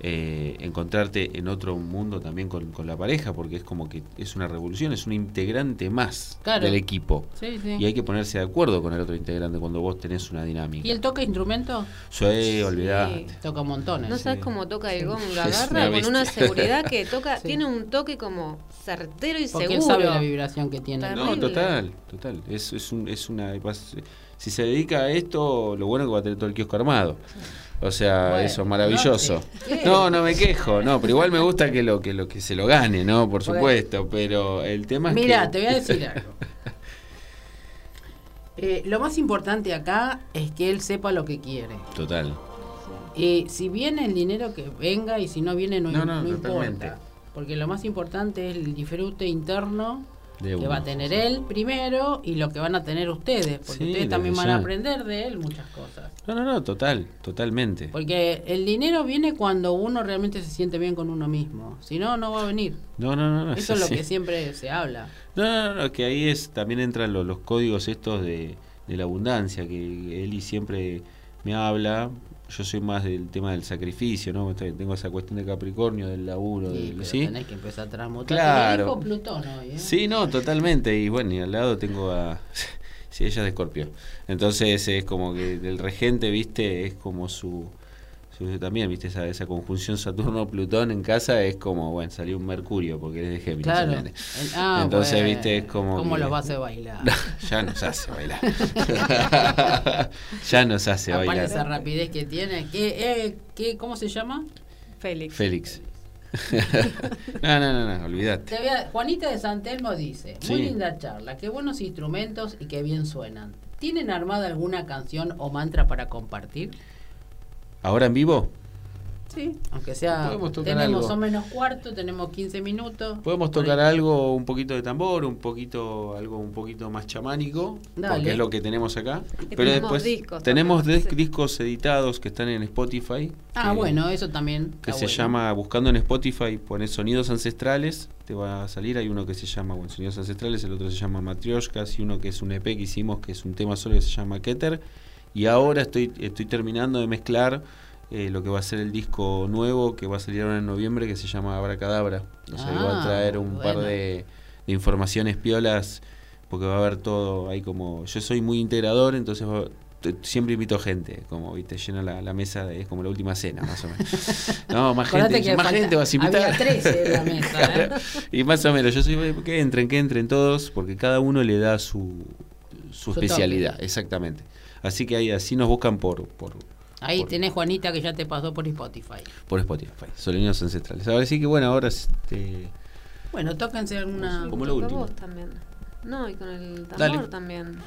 eh, encontrarte en otro mundo también con, la pareja, porque es como que es una revolución, es un integrante más del equipo. Y hay que ponerse de acuerdo con el otro integrante cuando vos tenés una dinámica. ¿Y él toca instrumento? Sí, olvidate. Toca montones. No sabes cómo toca el gong, la *laughs* agarra con una seguridad que *laughs* toca, tiene un toque como certero y porque seguro. sabe la vibración que tiene. No, total, total. Es, es, un, es una... Si se dedica a esto, lo bueno es que va a tener todo el kiosco armado. O sea, eso maravilloso. No, no me quejo, no, pero igual me gusta que lo que lo que se lo gane, ¿no? Por supuesto, pero el tema es Mira, te voy a decir *laughs* algo. Eh, lo más importante acá es que él sepa lo que quiere. Total. Y si viene el dinero que venga y si no viene no, no, importa. Porque lo más importante es el disfrute interno que va a tener él primero y lo que van a tener ustedes, porque ustedes también van a aprender de él muchas cosas. No, no, no, total, totalmente. Porque el dinero viene cuando uno realmente se siente bien con uno mismo, si no, no va a venir. No, no, no. Eso *laughs* es lo que siempre se habla. No, no, no, que ahí es también entran los, los códigos estos de, de la abundancia, que Eli siempre me habla, yo soy más del tema del sacrificio, ¿no? Tengo esa cuestión de Capricornio, del laburo, sí, del, ¿sí? Tenés que empezar a transmutar. Claro. Plutón hoy, ¿eh? Sí, no, totalmente. Y bueno, y al lado tengo a. *laughs* sí, ella es de Escorpio. Entonces es como que del regente, viste, es como su también, viste, esa, esa conjunción Saturno-Plutón en casa es como, bueno, salió un Mercurio porque es de Géminis. Claro. Ah, Entonces, viste, es como. ¿Cómo los hace bailar? *laughs* ya nos hace bailar. *laughs* ya nos hace Aparte bailar. esa rapidez que tiene. ¿Qué, eh, qué, ¿Cómo se llama? Félix. Félix. *laughs* no, no, no, no, olvídate. Juanita de Santelmo dice: Muy linda charla, qué buenos instrumentos y qué bien suenan. ¿Tienen armada alguna canción o mantra para compartir? ¿Ahora en vivo? Sí, aunque sea. tenemos o menos cuarto, tenemos 15 minutos. Podemos tocar algo, un poquito de tambor, un poquito, algo un poquito más chamánico, porque es lo que tenemos acá. Pero después tenemos discos editados que están en Spotify. Ah, bueno, eso también. Que se llama, buscando en Spotify, pones sonidos ancestrales, te va a salir. Hay uno que se llama, bueno, sonidos ancestrales, el otro se llama Matrioshkas y uno que es un EP que hicimos, que es un tema solo que se llama Keter y ahora estoy, estoy terminando de mezclar eh, lo que va a ser el disco nuevo que va a salir ahora en noviembre que se llama Abracadabra. O sea, va a ah, traer un par de, informaciones piolas porque va a haber todo ahí como... Yo soy muy integrador, entonces siempre invito gente, como viste, llena la, mesa, es como la última cena, más o menos. *laughs* No, más gente, más gente vas a invitar. Había tres en la mesa. *laughs* ¿eh? Y más o menos, yo soy que entren, que entren todos, porque cada uno le da su, su, especialidad, exactamente. Así que ahí así nos buscan por... por Ahí tenés Juanita que ya te pasó por Spotify. Por Spotify, Solenios Ancestrales. Ahora sí que bueno, ahora este... Bueno, tóquense alguna... Como lo último. también. No, y con el tambor también.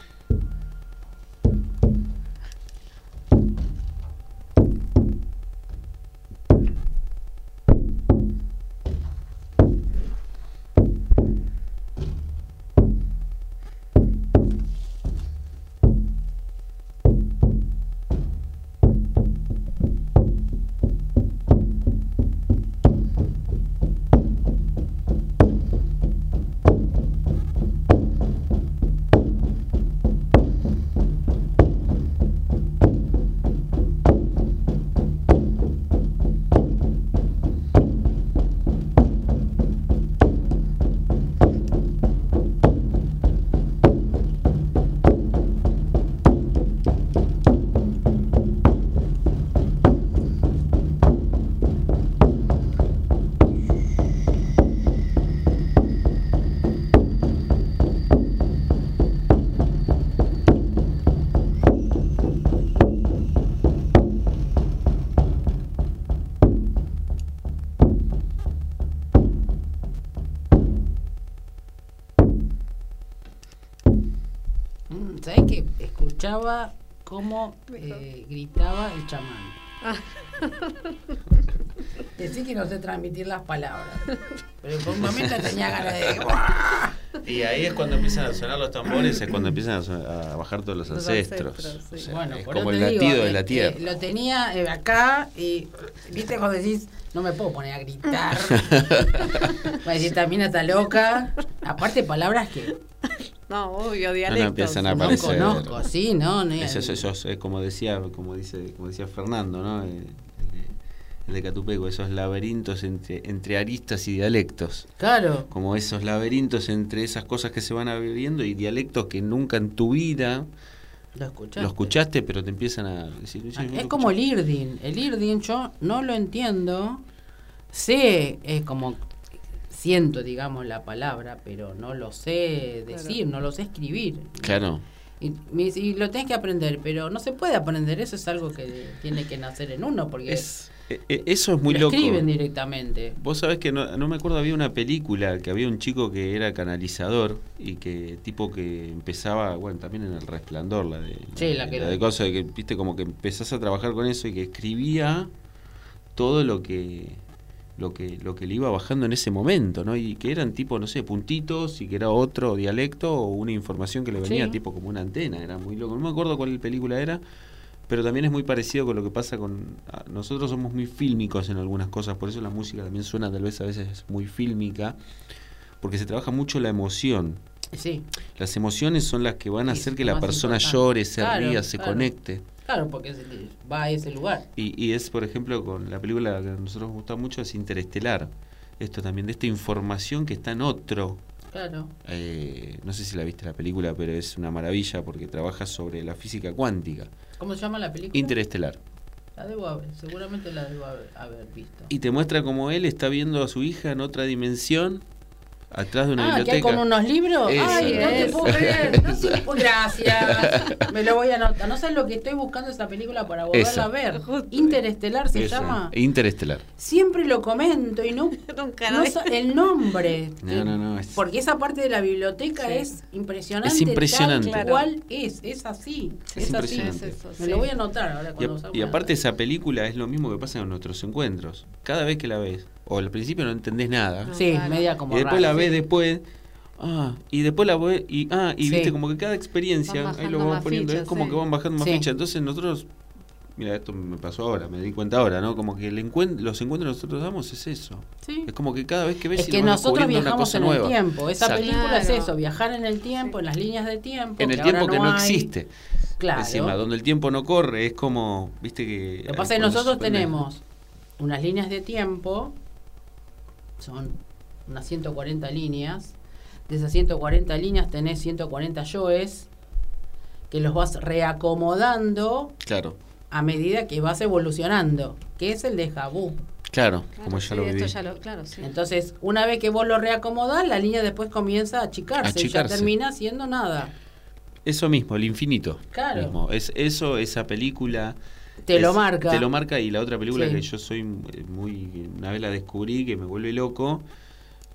Escuchaba cómo eh, gritaba el chamán. Ah. Decí que no sé transmitir las palabras. Pero por un momento tenía ganas de. Y ahí es cuando empiezan a sonar los tambores, es cuando empiezan a, bajar todos los, ancestros. bueno, es como el latido de la eh, tierra. lo tenía eh, acá y, viste, cuando decís, no me puedo poner a gritar. *laughs* Va a decir, también está loca. Aparte, palabras que no, obvio, dialectos. No, empiezan a aparecer. No conozco, sí, no. no eso, eso, es como decía, como dice, como decía Fernando, ¿no? El, de Catupeco, esos laberintos entre, entre aristas y dialectos. Claro. Como esos laberintos entre esas cosas que se van abriendo y dialectos que nunca en tu vida lo escuchaste, lo escuchaste pero te empiezan a decir. Ah, es como el Irdin. El Irdin yo no lo entiendo. Sé, es como siento, digamos, la palabra, pero no lo sé decir, no lo sé escribir. Claro. Y, y, lo tenés que aprender, pero no se puede aprender, eso es algo que tiene que nacer en uno, porque es, e, e, eso es muy lo loco. escriben directamente. Vos sabés que no, no, me acuerdo, había una película que había un chico que era canalizador y que tipo que empezaba, bueno, también en El Resplandor, la de... Sí, la, que... de cosas que, viste, como que empezás a trabajar con eso y que escribía todo lo que lo que, lo que le iba bajando en ese momento, ¿no? Y que eran tipo, no sé, puntitos y que era otro dialecto o una información que le venía Sí. tipo como una antena, era muy loco. No me acuerdo cuál película era, pero también es muy parecido con lo que pasa con... a- Nosotros somos muy fílmicos en algunas cosas, por eso la música también suena tal vez a veces muy fílmica, porque se trabaja mucho la emoción. Sí, Las emociones son las que van a Sí, hacer que la persona importante. llore, se Claro, ría, se claro. conecte. Claro, porque va a ese lugar. Y, y es, por ejemplo, con la película que a nosotros nos gusta mucho, es Interestelar. Esto también, de esta información que está en otro. Claro. eh, no sé si la viste la película, pero es una maravilla porque trabaja sobre la física cuántica. ¿Cómo se llama la película? Interestelar. La debo haber, seguramente la debo haber, haber visto. Y te muestra cómo él está viendo a su hija en otra dimensión, atrás de una ah, que hay biblioteca. con unos libros. Eso, Ay, no te eso. puedo creer. No te puedo- *laughs* Gracias. Me lo voy a anotar. No sabes lo que estoy buscando esa película para volverla a ver. Justo. Interestelar se Esa, llama. Interestelar. Siempre lo comento y no, *laughs* Nunca no el nombre. No, no, no, es- Porque esa parte de la biblioteca Sí. es impresionante. Es impresionante. Tal cual es, es así. Es Es, así. Es eso, Me sí. lo voy a anotar ahora Y, cuando a- salga y aparte esa película es lo mismo que pasa en nuestros encuentros. Cada vez que la ves, o al principio no entendés nada. Sí, Claro. media como y después rara, la ves después, ah, y después la ves, y ah, y Sí. viste como que cada experiencia, ahí lo más poniendo, es como sí. que van bajando más Sí. fichas. Entonces nosotros, mira, esto me pasó ahora, me di cuenta ahora, ¿no? Como que el encuent- los encuentros que nosotros damos es eso. Sí. Es como que cada vez que ves Es y que nosotros viajamos en nueva. el tiempo. Esa Exacto. película es eso, viajar en el tiempo, en las líneas de tiempo. En que el tiempo ahora que no hay. existe. Claro. Encima, donde el tiempo no corre, es como, viste que... Lo que pasa es que nosotros tenemos unas líneas de tiempo, son unas 140 líneas. De esas 140 líneas tenés 140 yoes que los vas reacomodando Claro, a medida que vas evolucionando, que es el de vu. claro, Claro, como ya sí, lo esto viví. ya lo- claro, sí. Entonces, una vez que vos lo reacomodás, la línea después comienza a achicarse, y ya termina siendo nada. Eso mismo, el infinito. Claro. mismo. Es eso, esa película. Te lo marca. Te lo marca y la otra película Sí. que yo soy muy. Una vez la descubrí que me vuelve loco.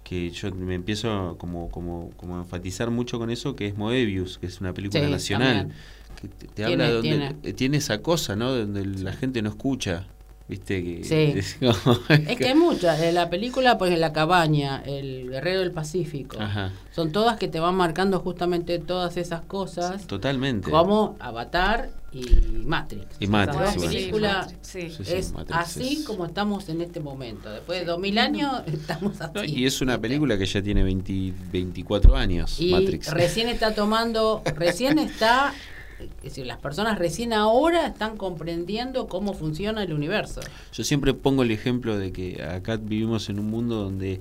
Que yo me empiezo como, como, como a enfatizar mucho con eso, que es Moebius, que es una película Sí, nacional. también. Que te, te Tiene- habla de donde tiene. tiene esa cosa, ¿no? Donde la gente no escucha. ¿Viste? Que, Sí. *laughs* es como- Es que hay muchas. En la película, pues en La Cabaña, El Guerrero del Pacífico. Ajá, Son todas que te van marcando justamente todas esas cosas, totalmente. como Avatar y Matrix. Y Matrix, dos bueno. películas Sí, Sí, sí, es Matrix así es- como estamos en este momento. Después de 2000 años *laughs* estamos así. No, y es una película que ya tiene 20 24 años, Y Matrix. recién está tomando, recién está, *laughs* es decir, las personas recién ahora están comprendiendo cómo funciona el universo. Yo siempre pongo el ejemplo de que acá vivimos en un mundo donde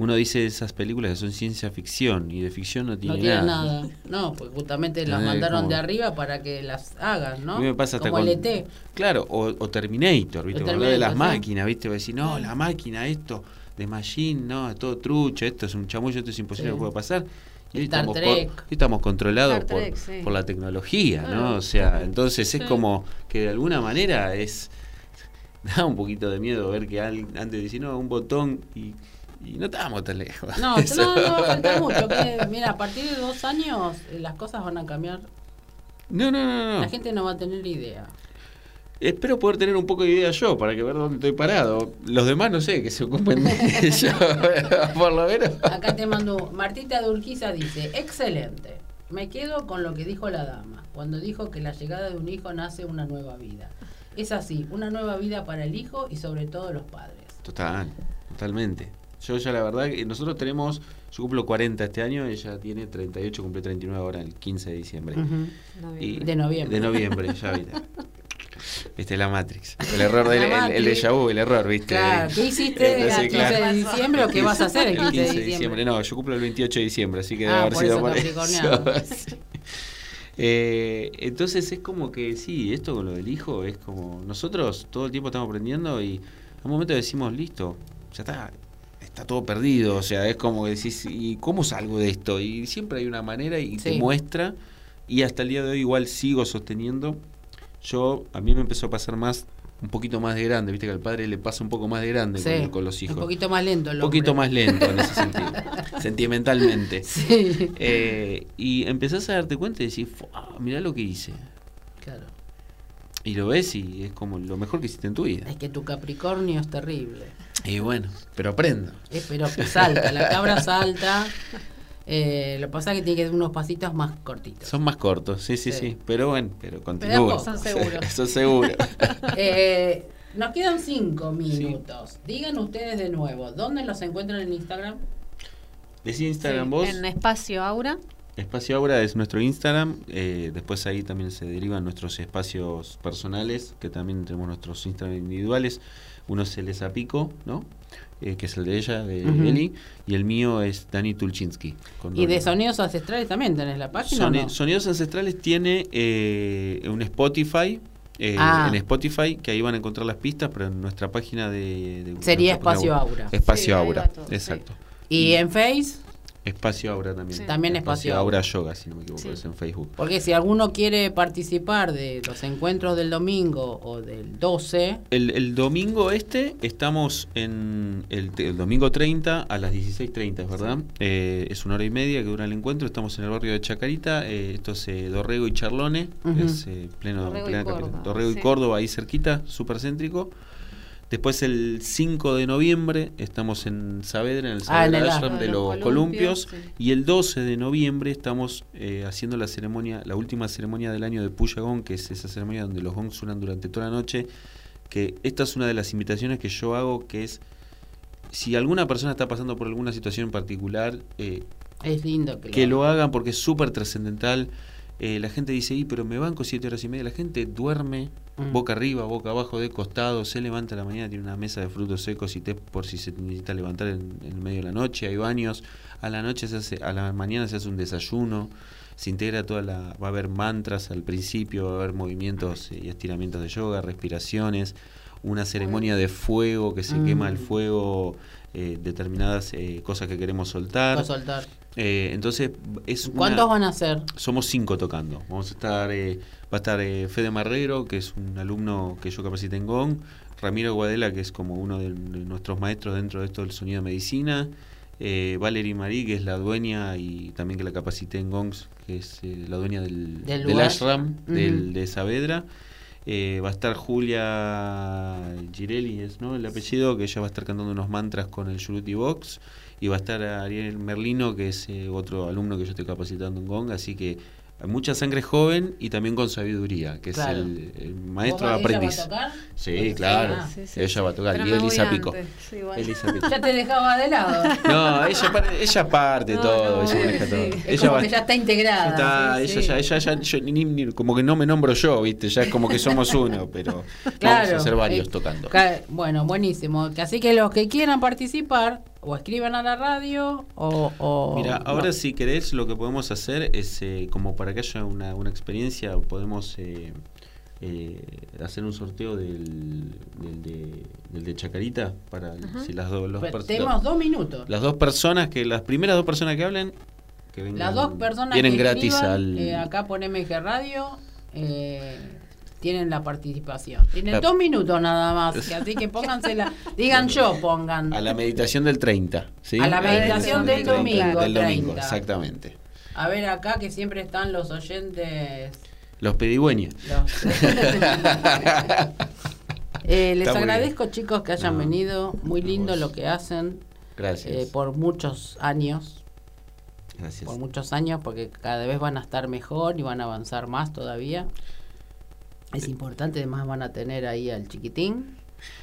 uno dice esas películas que son ciencia ficción y de ficción no tiene, no tiene nada. nada. No, pues justamente las mandaron como- de arriba para que las hagan, ¿no? A mí me pasa hasta Como con, E. Claro, o, o Terminator, ¿viste? O de las sí. máquinas, ¿viste? Va a decir, no, la máquina, esto, de Machine, no, es todo trucho, esto es un chamullo, esto es imposible Sí. que pueda pasar. Y estamos, Trek. estamos controlados Star por, Trek, sí. por la tecnología, ¿no? O sea, entonces es Sí. como que de alguna manera es. *laughs* Da un poquito de miedo ver que al- antes decía, no, un botón y, y no estábamos tan lejos. No, Eso. no, no, falta *laughs* mucho. que, mira, a partir de dos años eh, las cosas van a cambiar. No, no, no, no. La gente no va a tener idea. Espero poder tener un poco de idea yo para que ver dónde estoy parado. Los demás no sé, que se ocupen de *laughs* *laughs* ello, por lo menos. Acá te mando, Martita de Urquiza dice, excelente. Me quedo con lo que dijo la dama, cuando dijo que la llegada de un hijo nace una nueva vida. Es así, una nueva vida para el hijo y sobre todo los padres. Total, totalmente. Yo ya la verdad que nosotros tenemos, yo cumplo 40 este año, ella tiene 38, cumple 39 ahora el 15 de diciembre. Y- De noviembre. De noviembre, ya viste. Viste la Matrix. El error del el, el déjà vu, el error, ¿viste? Claro, ¿qué hiciste el Entonces, 15 claro. de diciembre o qué vas a hacer el 15 de diciembre? No, yo cumplo el 28 de diciembre, así que debe Ah, haber por sido eso por eso. *laughs* Sí. Eh, entonces es como que sí, esto con lo del hijo es como nosotros todo el tiempo estamos aprendiendo y a un momento decimos, listo, ya está, está todo perdido, o sea, es como que decís, ¿y cómo salgo de esto? Y siempre hay una manera y te Sí. muestra y hasta el día de hoy igual sigo sosteniendo. Yo, a mí me empezó a pasar más, un poquito más de grande, viste que al padre le pasa un poco más de grande Sí, con, con los hijos. Un poquito más lento. Un poquito más lento en ese sentido, *laughs* sentimentalmente. Sí. Eh, y empezás a darte cuenta y decís, "Fua, mirá lo que hice. Claro. Y lo ves y es como lo mejor que hiciste en tu vida. Es que tu Capricornio es terrible. Y bueno, pero aprendo. Eh, pero que salta, la cabra salta. Eh, lo que pasa es que tiene que dar unos pasitos más cortitos. Son más cortos, sí, sí, Sí. sí. Pero bueno, pero continúa. Son seguros. *laughs* Eso seguro. *laughs* Eh, nos quedan cinco minutos. Digan ustedes de nuevo, ¿dónde los encuentran en Instagram? Decí Instagram Sí, vos. En Espacio Aura. Espacio Aura es nuestro Instagram. eh, después ahí también se derivan nuestros espacios personales, que también tenemos nuestros Instagram individuales. Uno es el Esapico, ¿no? Eh, que es el de ella, de Ujú. Eli. Y el mío es Dani Tulchinsky. Y de sonidos ancestrales también tenés la página. o Soni- no? Sonidos Ancestrales tiene eh, un Spotify. eh, Ah. En Spotify, que ahí van a encontrar las pistas, pero en nuestra página de. de Sería Espacio. Aura. Espacio Sí, Aura, sí. exacto. Y en Face, Espacio Aura también. Sí. También Espacio Aura Yoga, si no me equivoco, Sí. es en Facebook. porque si alguno quiere participar de los encuentros del domingo o del 12, El, el domingo este estamos en el, el domingo 30 a las 16.30, ¿es verdad? Eh, es una hora y media que dura el encuentro. Estamos en el barrio de Chacarita. eh, esto es eh, Dorrego y Charlone. Es eh, pleno, Dorrego y Córdoba. Dorrego y. Córdoba, ahí cerquita, súper céntrico. Después el 5 de noviembre estamos en Saavedra, en el Ah, en Saavedra el Ashram Ashram. de Los los columpios, columpios. sí. Y el 12 de noviembre estamos eh, haciendo la ceremonia, la última ceremonia del año de Puya Gong, que es esa ceremonia donde los gongs suenan durante toda la noche. Que esta es una de las invitaciones que yo hago, que es si alguna persona está pasando por alguna situación en particular, eh, es lindo que, que lo hagan porque es súper trascendental. Eh, la gente dice, y pero me banco siete horas y media. La gente duerme Mm. boca arriba, boca abajo, de costado, se levanta a la mañana, tiene una mesa de frutos secos y té por si se necesita levantar en, el medio de la noche, hay baños, a la noche se hace, a la mañana se hace un desayuno, se integra toda la, va a haber mantras al principio, va a haber movimientos y estiramientos de yoga, respiraciones, una ceremonia de fuego que se Mm. quema el fuego, eh, determinadas eh, cosas que queremos soltar. soltar. Eh, entonces es una- ¿Cuántos van a ser? somos cinco tocando. Vamos a estar, eh, va a estar eh, Fede Marrero, que es un alumno que yo capacité en Gong, Ramiro Guadela, que es como uno de, de nuestros maestros dentro de esto del sonido de medicina, eh, Valerie Marí, que es la dueña y también que la capacité en Gongs, que es eh, la dueña del, Del del ashram del, de Saavedra. Va a estar Julia Girelli, es ¿no? el apellido, que ella va a estar cantando unos mantras con el Yuruti Box. Y va a estar Ariel Merlino, que es eh, otro alumno que yo estoy capacitando en Gong. Así que hay mucha sangre joven y también con sabiduría, que Claro. es el, el maestro ¿Vos- ella aprendiz. va a tocar? Sí, claro. Ah, Sí, sí, ella sí. va a tocar. Pero y Elisa Pico. bueno. Elisa Pico. Ya te dejaba de lado. No, ella, ella parte No, todo, no, ella maneja todo. Es Ella como va- que ya está integrada. está, ella ya, ella ya, yo ni- ni- como que no me nombro yo, viste, ya es como que somos uno, pero vamos a ser varios Eh, tocando. ca- Bueno, buenísimo. Así que los que quieran participar, o escriban a la radio, o... o- Mira, ahora no. si querés, lo que podemos hacer es, eh, como para que haya una, una experiencia, podemos eh, eh, hacer un sorteo del, del, de, del de Chacarita, para si las, dos los Pues, Tenemos dos minutos. las dos personas, que las primeras dos personas que hablen, que vengan, Las dos personas vienen que gratis escriban, al... eh, acá por MG Radio eh, tienen la participación. Tienen La- dos minutos nada más, así que *laughs* pónganse la... Digan yo, pongan. A la meditación del 30, ¿sí? A la meditación del domingo, Del domingo, 30. exactamente. A ver acá que siempre están los oyentes... Los pedigüeños. los- *laughs* *laughs* Eh, les Está agradezco chicos que hayan No, venido, muy a lindo vos. lo que hacen Gracias. eh, por muchos años, Gracias. por muchos años, porque cada vez van a estar mejor y van a avanzar más todavía. Es importante, además van a tener ahí al chiquitín.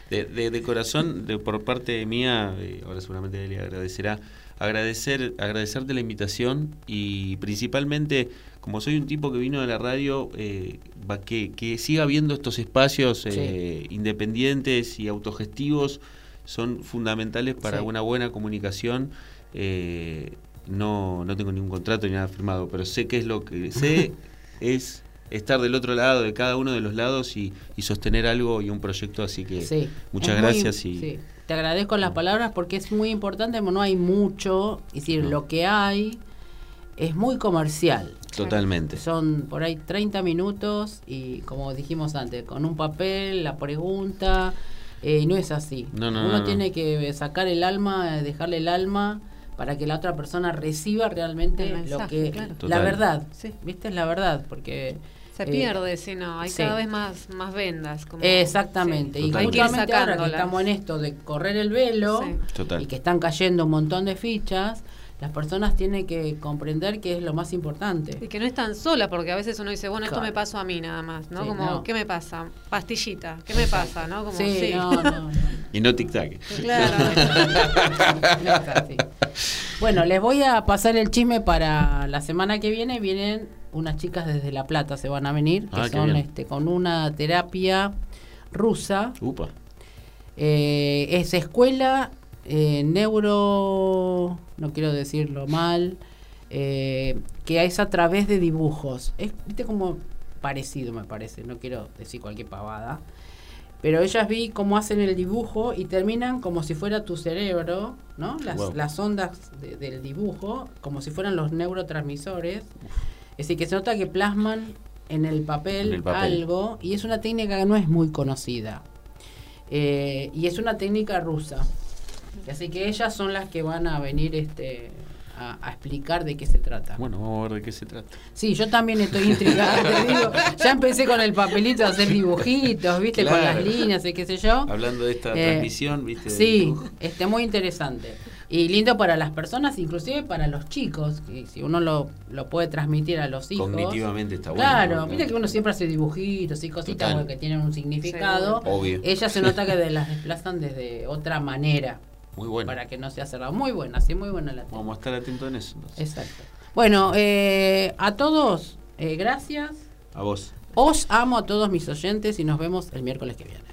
De, de- de corazón, de, por parte mía, eh, ahora seguramente le agradecerá, agradecer, agradecerte la invitación y principalmente, como soy un tipo que vino de la radio, eh, que, que siga habiendo estos espacios eh, independientes y autogestivos son fundamentales para Sí. una buena comunicación. Eh, no, no tengo ningún contrato ni nada firmado, pero sé que es lo que sé *laughs* es estar del otro lado de cada uno de los lados y, y sostener algo y un proyecto así que Sí, muchas es muy- gracias y sí. Te agradezco las palabras porque es muy importante, no hay mucho, es decir, No. lo que hay es muy comercial. totalmente Son por ahí 30 minutos y como dijimos antes, con un papel, la pregunta, eh, y no es así. No, no, Uno no, no. tiene que sacar el alma, eh, dejarle el alma para que la otra persona reciba realmente lo que claro. la verdad, Sí. ¿viste? Es la verdad, porque Se Eh, pierde, si no, hay sí. cada vez más, más vendas. Como, Exactamente. sí. Y. Hay que ir ahora que estamos en esto de correr el velo Sí. Total. y que están cayendo un montón de fichas, las personas tienen que comprender que es lo más importante. Y que no están solas, porque a veces uno dice, bueno, esto Claro. me pasó a mí nada más, ¿no? Sí, como, no. ¿qué me pasa? Pastillita, ¿qué me pasa? ¿No? Como, sí, sí. no, no, no. Y no tic-tac. *laughs* Claro. No es así. Bueno, les voy a pasar el chisme para la semana que viene. Vienen unas chicas desde La Plata, se van a venir, que Ah, son bien. este, con una terapia rusa. Upa. Eh, es escuela eh, neuro, no quiero decirlo mal, eh, que es a través de dibujos. Es viste como parecido, me parece, no quiero decir cualquier pavada. Pero ellas vi cómo hacen el dibujo y terminan como si fuera tu cerebro, ¿no? Las, Wow. las ondas de- del dibujo, como si fueran los neurotransmisores. Es decir, que se nota que plasman en el papel, En el papel. algo y es una técnica que no es muy conocida. Eh, y es una técnica rusa. Así que ellas son las que van a venir este, a, a explicar de qué se trata. Bueno, vamos a ver de qué se trata. Sí, yo también estoy intrigada, te digo. Ya empecé con el papelito a hacer dibujitos, ¿viste? Con las líneas y qué sé yo. Hablando de esta Eh, transmisión, ¿viste? Sí, este, muy interesante. Y lindo para las personas, inclusive para los chicos. que si uno lo, lo puede transmitir a los hijos. Cognitivamente está bueno. Claro, ¿no? viste que uno siempre hace dibujitos y cositas que tienen un significado. Obvio. Ellas se nota que de- las desplazan desde otra manera. Muy bueno. Para que no sea cerrado. Muy buena, sí, muy buena la técnica. Vamos a estar atentos en eso. entonces. Exacto. Bueno, eh, a todos, eh, gracias. A vos. Os amo a todos mis oyentes y nos vemos el miércoles que viene.